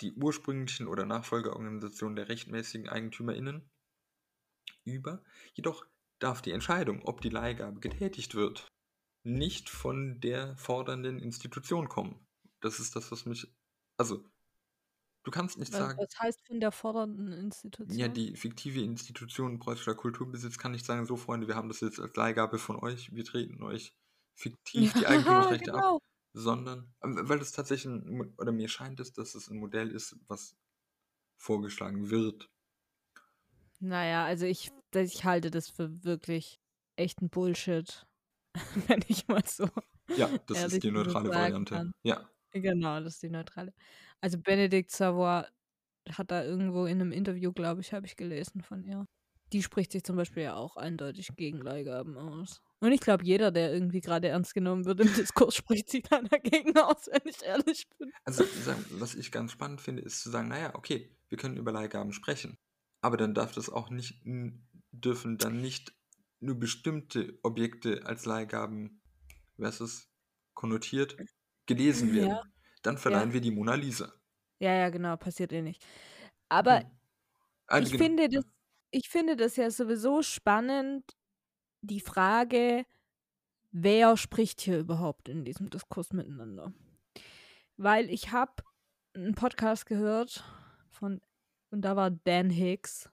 Speaker 3: die ursprünglichen oder Nachfolgeorganisationen der rechtmäßigen EigentümerInnen über. Jedoch darf die Entscheidung, ob die Leihgabe getätigt wird, nicht von der fordernden Institution kommen. Das ist das, was mich. Also, du kannst nicht
Speaker 2: Was,
Speaker 3: sagen.
Speaker 2: was heißt von der fordernden Institution?
Speaker 3: Ja, die fiktive Institution preußischer Kulturbesitz kann nicht sagen, so Freunde, wir haben das jetzt als Leihgabe von euch, wir treten euch fiktiv die (laughs)
Speaker 2: Ja,
Speaker 3: Eigentumsrechte ab,
Speaker 2: genau.
Speaker 3: Sondern, ähm, weil das tatsächlich, ein, oder mir scheint es, dass es ein Modell ist, was vorgeschlagen wird.
Speaker 2: Naja, also ich, ich halte das für wirklich echten Bullshit, (laughs) wenn ich mal so
Speaker 3: Ja, das ist die neutrale Variante.
Speaker 2: kann.
Speaker 3: Ja,
Speaker 2: Genau, das ist die neutrale. Also Benedikt Savoy hat da irgendwo in einem Interview, glaube ich, habe ich gelesen von ihr. Die spricht sich zum Beispiel ja auch eindeutig gegen Leihgaben aus. Und ich glaube, jeder, der irgendwie gerade ernst genommen wird im (laughs) Diskurs, spricht sich dann dagegen aus, (laughs) wenn ich ehrlich bin.
Speaker 3: also was ich ganz spannend finde, ist zu sagen, naja, okay, wir können über Leihgaben sprechen, aber dann darf das auch nicht, dürfen dann nicht nur bestimmte Objekte als Leihgaben, was ist, konnotiert, gelesen werden.
Speaker 2: Ja.
Speaker 3: Dann verleihen wir die Mona Lisa.
Speaker 2: Ja, ja, genau, passiert eh nicht. Aber
Speaker 3: Hm. Also
Speaker 2: ich
Speaker 3: genau,
Speaker 2: finde
Speaker 3: ja.
Speaker 2: das, ich finde das ja sowieso spannend, die Frage, wer spricht hier überhaupt in diesem Diskurs miteinander? Weil ich habe einen Podcast gehört von, und da war Dan Hicks,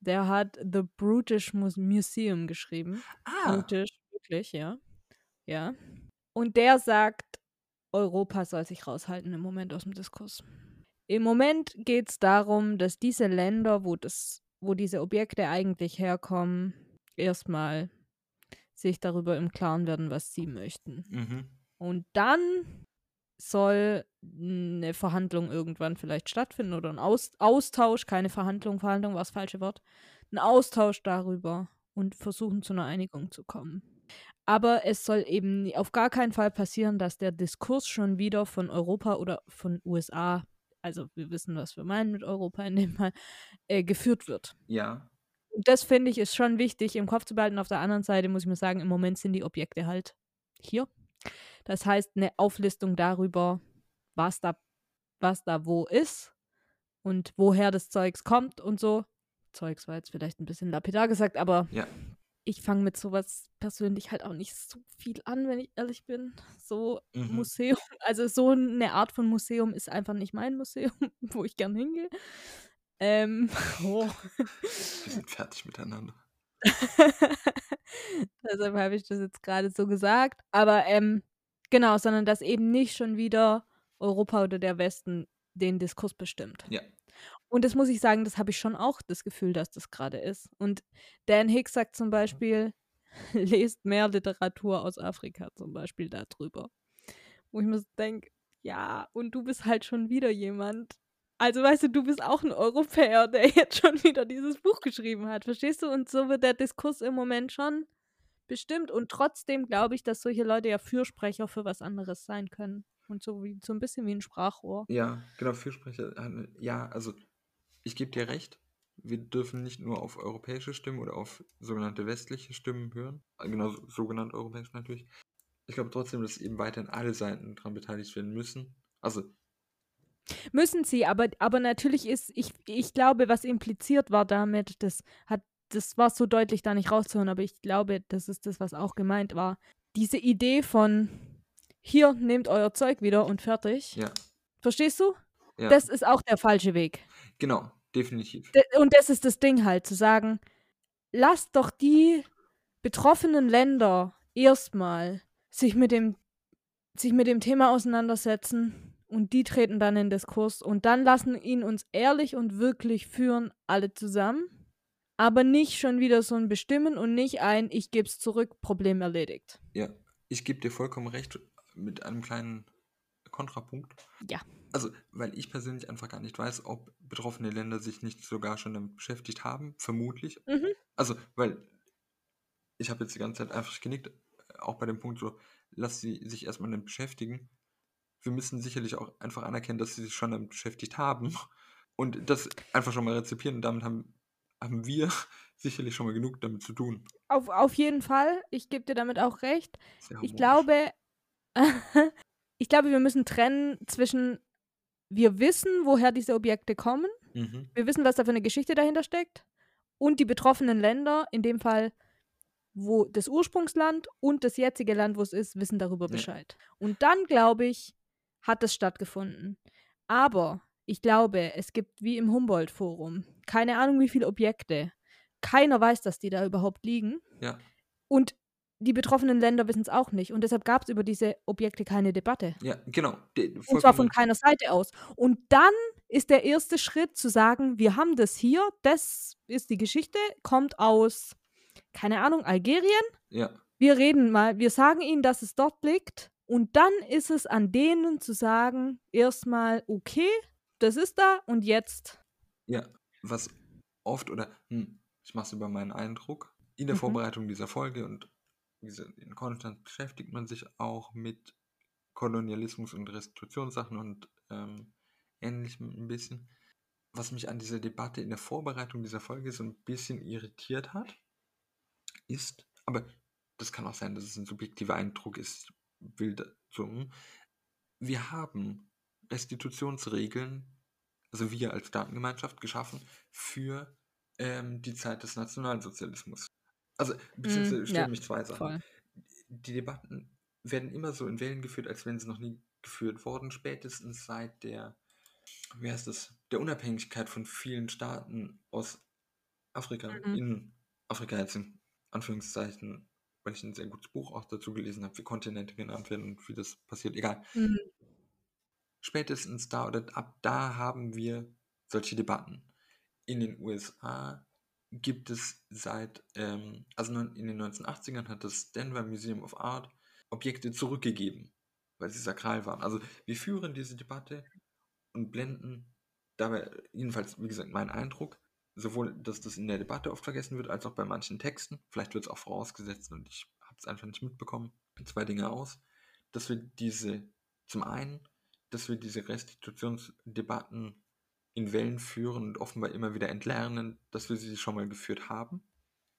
Speaker 2: der hat The Brutish Mus- Museum geschrieben.
Speaker 3: Ah,
Speaker 2: Brutish, wirklich, ja. Ja. Und der sagt, Europa soll sich raushalten im Moment aus dem Diskurs. Im Moment geht es darum, dass diese Länder, wo, das, wo diese Objekte eigentlich herkommen, erstmal sich darüber im Klaren werden, was sie möchten.
Speaker 3: mhm.
Speaker 2: Und dann soll eine Verhandlung irgendwann vielleicht stattfinden oder ein Aus Austausch, keine Verhandlung, Verhandlung war das falsche Wort, ein Austausch darüber und versuchen zu einer Einigung zu kommen. Aber es soll eben auf gar keinen Fall passieren, dass der Diskurs schon wieder von Europa oder von USA, also wir wissen, was wir meinen mit Europa in dem Fall, äh, geführt wird.
Speaker 3: ja,
Speaker 2: Und das finde ich ist schon wichtig im Kopf zu behalten. Auf der anderen Seite muss ich mir sagen, im Moment sind die Objekte halt hier. Das heißt, eine Auflistung darüber, was da, was da wo ist, und woher das Zeugs kommt und so. Zeugs war jetzt vielleicht ein bisschen lapidar gesagt, aber
Speaker 3: Ja.
Speaker 2: Ich fange mit sowas persönlich halt auch nicht so viel an, wenn ich ehrlich bin. So
Speaker 3: Mhm.
Speaker 2: Museum, (laughs) also so eine Art von Museum ist einfach nicht mein Museum, (laughs) wo ich gern hingehe. Ähm, oh. (laughs)
Speaker 3: Wir sind fertig miteinander.
Speaker 2: Deshalb habe ich das jetzt gerade so gesagt. Aber ähm, genau, sondern dass eben nicht schon wieder Europa oder der Westen den Diskurs bestimmt.
Speaker 3: Ja.
Speaker 2: Und das muss ich sagen, das habe ich schon auch das Gefühl, dass das gerade ist. Und Dan Hicks sagt zum Beispiel, (laughs) lest mehr Literatur aus Afrika zum Beispiel darüber. Wo ich mir so denke, ja, und du bist halt schon wieder jemand. Also weißt du, du bist auch ein Europäer, der (laughs) jetzt schon wieder dieses Buch geschrieben hat, verstehst du? Und so wird der Diskurs im Moment schon bestimmt. Und trotzdem glaube ich, dass solche Leute ja Fürsprecher für was anderes sein können. Und so wie so ein bisschen wie ein Sprachrohr.
Speaker 3: Ja, genau, Fürsprecher. äh, Ja, also ich gebe dir recht. Wir dürfen nicht nur auf europäische Stimmen oder auf sogenannte westliche Stimmen hören. Genau, so- sogenannt europäisch natürlich. Ich glaube trotzdem, dass eben weiterhin alle Seiten daran beteiligt werden müssen. Also,
Speaker 2: Müssen sie, aber, aber natürlich ist, ich, ich glaube, was impliziert war damit, das hat, das war so deutlich da nicht rauszuhören, aber ich glaube, das ist das, was auch gemeint war. Diese Idee von hier, nehmt euer Zeug wieder und fertig.
Speaker 3: ja,
Speaker 2: Verstehst du?
Speaker 3: ja,
Speaker 2: Das ist auch der falsche Weg.
Speaker 3: Genau, definitiv.
Speaker 2: Und das ist das Ding halt, zu sagen, lasst doch die betroffenen Länder erstmal sich mit dem, sich mit dem Thema auseinandersetzen und die treten dann in Diskurs und dann lassen ihn uns ehrlich und wirklich führen, alle zusammen. Aber nicht schon wieder so ein Bestimmen und nicht ein Ich geb's zurück, Problem erledigt.
Speaker 3: Ja, ich gebe dir vollkommen recht mit einem kleinen Kontrapunkt.
Speaker 2: Ja.
Speaker 3: Also, weil ich persönlich einfach gar nicht weiß, ob betroffene Länder sich nicht sogar schon damit beschäftigt haben. Vermutlich.
Speaker 2: Mhm.
Speaker 3: Also, weil ich habe jetzt die ganze Zeit einfach genickt, auch bei dem Punkt so, lass sie sich erstmal damit beschäftigen. Wir müssen sicherlich auch einfach anerkennen, dass sie sich schon damit beschäftigt haben (laughs) und das einfach schon mal rezipieren und damit haben, haben wir (laughs) sicherlich schon mal genug damit zu tun.
Speaker 2: Auf, auf jeden Fall, ich gebe dir damit auch recht.
Speaker 3: Sehr
Speaker 2: Ich
Speaker 3: harmonisch.
Speaker 2: glaube, (laughs) ich glaube, wir müssen trennen zwischen wir wissen, woher diese Objekte kommen,
Speaker 3: Mhm.
Speaker 2: wir wissen, was da für eine Geschichte dahinter steckt und die betroffenen Länder, in dem Fall wo das Ursprungsland und das jetzige Land, wo es ist, wissen darüber
Speaker 3: Ja.
Speaker 2: Bescheid. Und dann glaube ich, hat es stattgefunden. Aber ich glaube, es gibt wie im Humboldt-Forum keine Ahnung, wie viele Objekte. Keiner weiß, dass die da überhaupt liegen.
Speaker 3: Ja,
Speaker 2: Und die betroffenen Länder wissen es auch nicht. Und deshalb gab es über diese Objekte keine Debatte.
Speaker 3: ja, genau. De-
Speaker 2: Und zwar
Speaker 3: vollkommen
Speaker 2: von keiner Seite aus. Und dann ist der erste Schritt zu sagen, wir haben das hier, das ist die Geschichte, kommt aus, keine Ahnung, Algerien.
Speaker 3: Ja,
Speaker 2: Wir reden mal, wir sagen ihnen, dass es dort liegt. Und dann ist es an denen zu sagen, erstmal, okay, das ist da und jetzt.
Speaker 3: ja. Was oft oder, hm, ich mache es über meinen Eindruck, in der
Speaker 2: Mhm.
Speaker 3: Vorbereitung dieser Folge und gesagt, in Konstanz beschäftigt man sich auch mit Kolonialismus und Restitutionssachen und ähm, ähnlichem ein bisschen. Was mich an dieser Debatte in der Vorbereitung dieser Folge so ein bisschen irritiert hat, ist, aber das kann auch sein, dass es ein subjektiver Eindruck ist, so, hm, wir haben Restitutionsregeln, also wir als Datengemeinschaft geschaffen für ähm, die Zeit des Nationalsozialismus. Also, beziehungsweise
Speaker 2: Mm,
Speaker 3: stimmen
Speaker 2: ja,
Speaker 3: mich zwei Sachen
Speaker 2: Voll.
Speaker 3: die Debatten werden immer so in Wellen geführt, als wären sie noch nie geführt worden, spätestens seit der, wie heißt das, der Unabhängigkeit von vielen Staaten aus Afrika,
Speaker 2: Mhm.
Speaker 3: in Afrika jetzt in Anführungszeichen, weil ich ein sehr gutes Buch auch dazu gelesen habe, wie Kontinente genannt werden und wie das passiert, egal.
Speaker 2: Mhm.
Speaker 3: Spätestens da oder ab da haben wir solche Debatten. In den USA gibt es seit, ähm, also in den 1980ern hat das Denver Museum of Art Objekte zurückgegeben, weil sie sakral waren. Also wir führen diese Debatte und blenden dabei, jedenfalls, wie gesagt, mein Eindruck, sowohl, dass das in der Debatte oft vergessen wird, als auch bei manchen Texten. Vielleicht wird es auch vorausgesetzt und ich habe es einfach nicht mitbekommen. Zwei Dinge aus, dass wir diese, zum einen, dass wir diese Restitutionsdebatten in Wellen führen und offenbar immer wieder entlernen, dass wir sie schon mal geführt haben.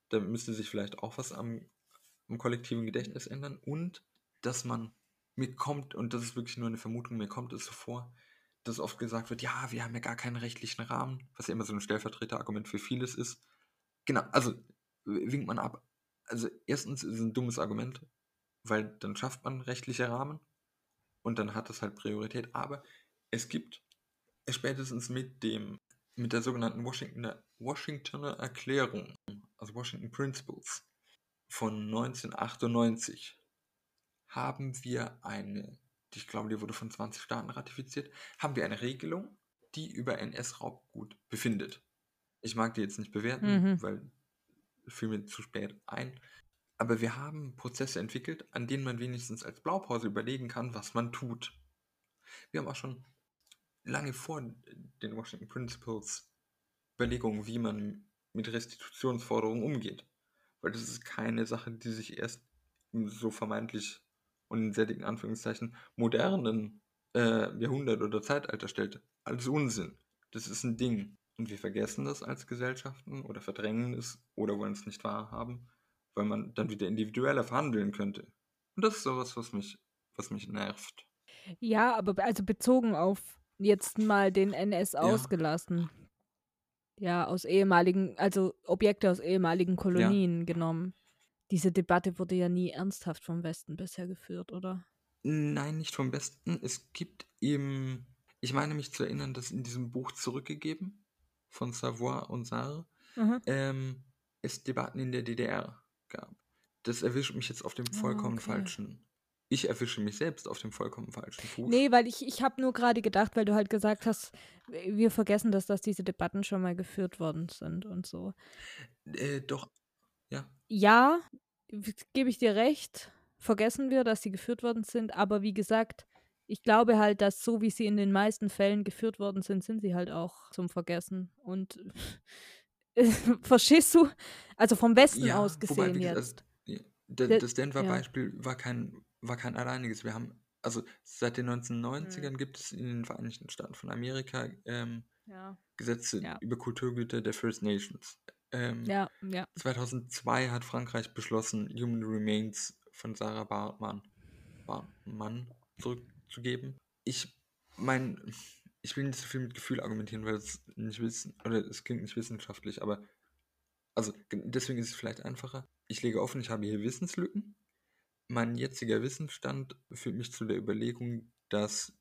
Speaker 3: Da müsste sich vielleicht auch was am, am kollektiven Gedächtnis ändern und dass man, mir kommt, und das ist wirklich nur eine Vermutung, mir kommt es so vor, dass oft gesagt wird, ja, wir haben ja gar keinen rechtlichen Rahmen, was ja immer so ein Stellvertreterargument für vieles ist. Genau, also winkt man ab. Also erstens ist es ein dummes Argument, weil dann schafft man rechtliche Rahmen und dann hat das halt Priorität. Aber es gibt spätestens mit dem mit der sogenannten Washingtoner, Washingtoner Erklärung, also Washington Principles von 1998, haben wir eine, ich glaube, die wurde von 20 Staaten ratifiziert, haben wir eine Regelung, die über NS-Raubgut befindet. Ich mag die jetzt nicht bewerten,
Speaker 2: Mhm.
Speaker 3: weil fiel mir zu spät ein. Aber wir haben Prozesse entwickelt, an denen man wenigstens als Blaupause überlegen kann, was man tut. Wir haben auch schon lange vor den Washington Principles Überlegungen, wie man mit Restitutionsforderungen umgeht. Weil das ist keine Sache, die sich erst im so vermeintlich und in dicken Anführungszeichen modernen äh, Jahrhundert oder Zeitalter stellt. Alles Unsinn. Das ist ein Ding. Und wir vergessen das als Gesellschaften oder verdrängen es oder wollen es nicht wahrhaben, weil man dann wieder individueller verhandeln könnte. Und das ist sowas, was mich, was mich nervt.
Speaker 2: Ja, aber be- also bezogen auf jetzt mal den NS
Speaker 3: Ja.
Speaker 2: ausgelassen. Ja, aus ehemaligen, also Objekte aus ehemaligen Kolonien genommen. Diese Debatte wurde ja nie ernsthaft vom Westen bisher geführt, oder?
Speaker 3: Nein, nicht vom Besten. Es gibt eben, ich meine mich zu erinnern, dass in diesem Buch zurückgegeben von Savoir und Sarre
Speaker 2: Mhm.
Speaker 3: ähm, es Debatten in der DDR gab. Das erwischt mich jetzt auf dem
Speaker 2: Ah,
Speaker 3: vollkommen
Speaker 2: okay.
Speaker 3: falschen. Ich erwische mich selbst auf dem vollkommen falschen Fuß.
Speaker 2: Nee, weil ich, ich habe nur gerade gedacht, weil du halt gesagt hast, wir vergessen das, dass diese Debatten schon mal geführt worden sind und so.
Speaker 3: Äh, doch, ja.
Speaker 2: Ja, gebe ich dir recht. Vergessen wir, dass sie geführt worden sind. Aber wie gesagt, ich glaube halt, dass so wie sie in den meisten Fällen geführt worden sind, sind sie halt auch zum Vergessen. Und (laughs) verstehst du? Also vom Westen
Speaker 3: Ja,
Speaker 2: aus
Speaker 3: wobei,
Speaker 2: gesehen
Speaker 3: wie gesagt,
Speaker 2: jetzt.
Speaker 3: Ja,
Speaker 2: Der-
Speaker 3: Das
Speaker 2: ja.
Speaker 3: Denver-Beispiel war kein, war kein alleiniges. Wir haben, also seit den 1990ern gibt es in den Vereinigten Staaten von Amerika ähm,
Speaker 2: Ja,
Speaker 3: Gesetze
Speaker 2: Ja.
Speaker 3: über Kulturgüter der First Nations. Ähm,
Speaker 2: ja, ja.
Speaker 3: 2002 hat Frankreich beschlossen, Human Remains von Sarah Bartmann, Bartmann zurückzugeben. Ich meine, ich will nicht so viel mit Gefühl argumentieren, weil es nicht wissen, oder es klingt nicht wissenschaftlich, aber also ge- deswegen ist es vielleicht einfacher. Ich lege offen, ich habe hier Wissenslücken. Mein jetziger Wissensstand führt mich zu der Überlegung, dass,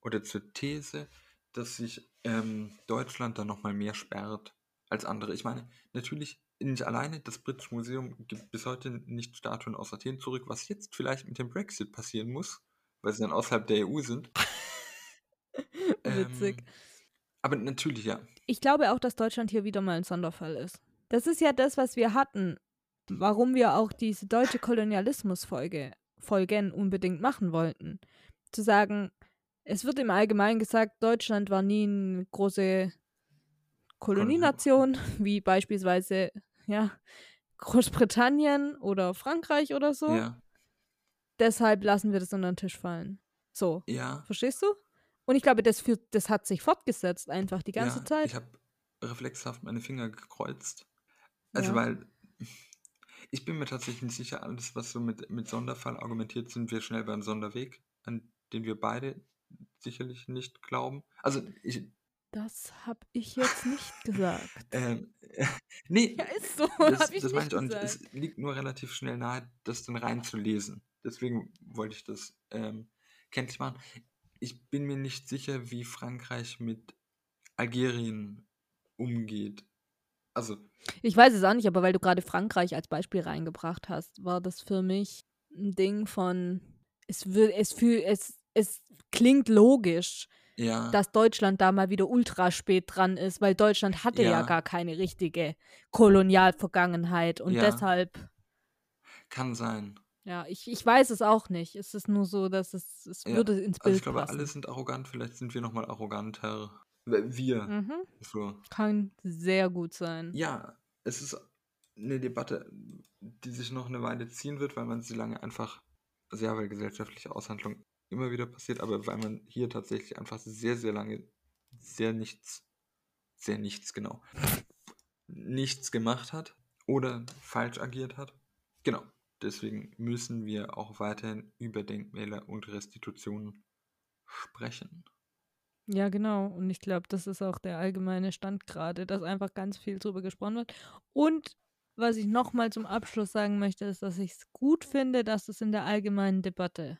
Speaker 3: oder zur These, dass sich ähm, Deutschland da nochmal mehr sperrt als andere. Ich meine, natürlich nicht alleine, das Britische Museum gibt bis heute nicht Statuen aus Athen zurück, was jetzt vielleicht mit dem Brexit passieren muss, weil sie dann außerhalb der EU sind. (laughs)
Speaker 2: Witzig.
Speaker 3: Ähm, aber natürlich, ja.
Speaker 2: Ich glaube auch, dass Deutschland hier wieder mal ein Sonderfall ist. Das ist ja das, was wir hatten, warum wir auch diese deutsche Kolonialismus-Folge Folgen unbedingt machen wollten. Zu sagen, es wird im Allgemeinen gesagt, Deutschland war nie eine große Kolonienation, (laughs) wie beispielsweise ja, Großbritannien oder Frankreich oder so.
Speaker 3: Ja,
Speaker 2: Deshalb lassen wir das unter den Tisch fallen. So,
Speaker 3: ja.
Speaker 2: verstehst du? Und ich glaube, das, führt, das hat sich fortgesetzt einfach die ganze
Speaker 3: ja,
Speaker 2: Zeit.
Speaker 3: Ich habe reflexhaft meine Finger gekreuzt. Also,
Speaker 2: Ja.
Speaker 3: weil ich bin mir tatsächlich nicht sicher, alles, was so mit, mit Sonderfall argumentiert, sind wir schnell beim Sonderweg, an den wir beide sicherlich nicht glauben. Also, ich,
Speaker 2: Das habe ich jetzt nicht gesagt. (laughs)
Speaker 3: ähm, (laughs) nee,
Speaker 2: Ja, ist so.
Speaker 3: das, das meine ich auch nicht. Es liegt nur relativ schnell nahe, das dann reinzulesen. Deswegen wollte ich das ähm, kenntlich machen. Ich bin mir nicht sicher, wie Frankreich mit Algerien umgeht. Also,
Speaker 2: Ich weiß es auch nicht, aber weil du gerade Frankreich als Beispiel reingebracht hast, war das für mich ein Ding von, es, will, es, fühl, es, es klingt logisch,
Speaker 3: ja.
Speaker 2: dass Deutschland da mal wieder ultra spät dran ist, weil Deutschland hatte ja,
Speaker 3: Ja.
Speaker 2: gar keine richtige Kolonialvergangenheit und
Speaker 3: Ja.
Speaker 2: deshalb,
Speaker 3: Kann sein.
Speaker 2: ja, ich, ich weiß es auch nicht. Es ist nur so, dass es, es würde ins
Speaker 3: Also
Speaker 2: Bild
Speaker 3: ich glaube,
Speaker 2: passen.
Speaker 3: alle sind arrogant, vielleicht sind wir nochmal arroganter. Wir.
Speaker 2: Mhm.
Speaker 3: So.
Speaker 2: Kann sehr gut sein.
Speaker 3: Ja, es ist eine Debatte, die sich noch eine Weile ziehen wird, weil man sie lange einfach, also ja, weil gesellschaftliche Aushandlung immer wieder passiert, aber weil man hier tatsächlich einfach sehr, sehr lange sehr nichts, sehr nichts, genau, nichts gemacht hat oder falsch agiert hat. Genau. Deswegen müssen wir auch weiterhin über Denkmäler und Restitutionen sprechen.
Speaker 2: Ja, genau. Und ich glaube, das ist auch der allgemeine Stand gerade, dass einfach ganz viel drüber gesprochen wird. Und was ich nochmal zum Abschluss sagen möchte, ist, dass ich es gut finde, dass es in der allgemeinen Debatte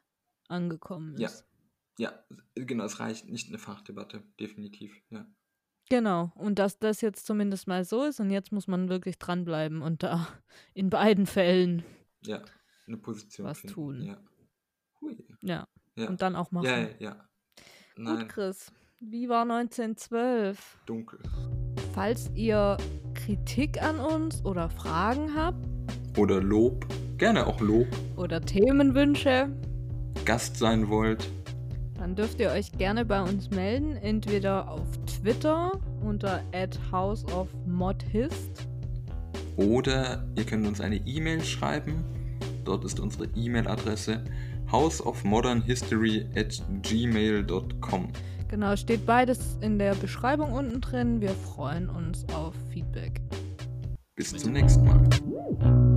Speaker 2: angekommen
Speaker 3: Ja.
Speaker 2: ist.
Speaker 3: Ja, genau, es reicht nicht eine Fachdebatte, definitiv, ja.
Speaker 2: Genau. Und dass das jetzt zumindest mal so ist und jetzt muss man wirklich dranbleiben und da (laughs) in beiden Fällen,
Speaker 3: Ja, eine Position
Speaker 2: Was
Speaker 3: finden,
Speaker 2: tun.
Speaker 3: ja. Hui.
Speaker 2: ja,
Speaker 3: Ja.
Speaker 2: und dann auch machen.
Speaker 3: ja, ja, ja.
Speaker 2: Gut,
Speaker 3: Nein,
Speaker 2: Chris. Wie war 1912?
Speaker 3: dunkel.
Speaker 2: Falls ihr Kritik an uns oder Fragen habt
Speaker 3: Oder Lob, gerne auch Lob,
Speaker 2: oder Themenwünsche,
Speaker 3: Gast sein wollt,
Speaker 2: dann dürft ihr euch gerne bei uns melden, entweder auf Twitter unter @houseofmodhist
Speaker 3: oder ihr könnt uns eine E-Mail schreiben. Dort ist unsere E-Mail-Adresse houseofmodernhistory at gmail.com.
Speaker 2: Genau, steht beides in der Beschreibung unten drin. Wir freuen uns auf Feedback.
Speaker 3: Bis zum nächsten Mal.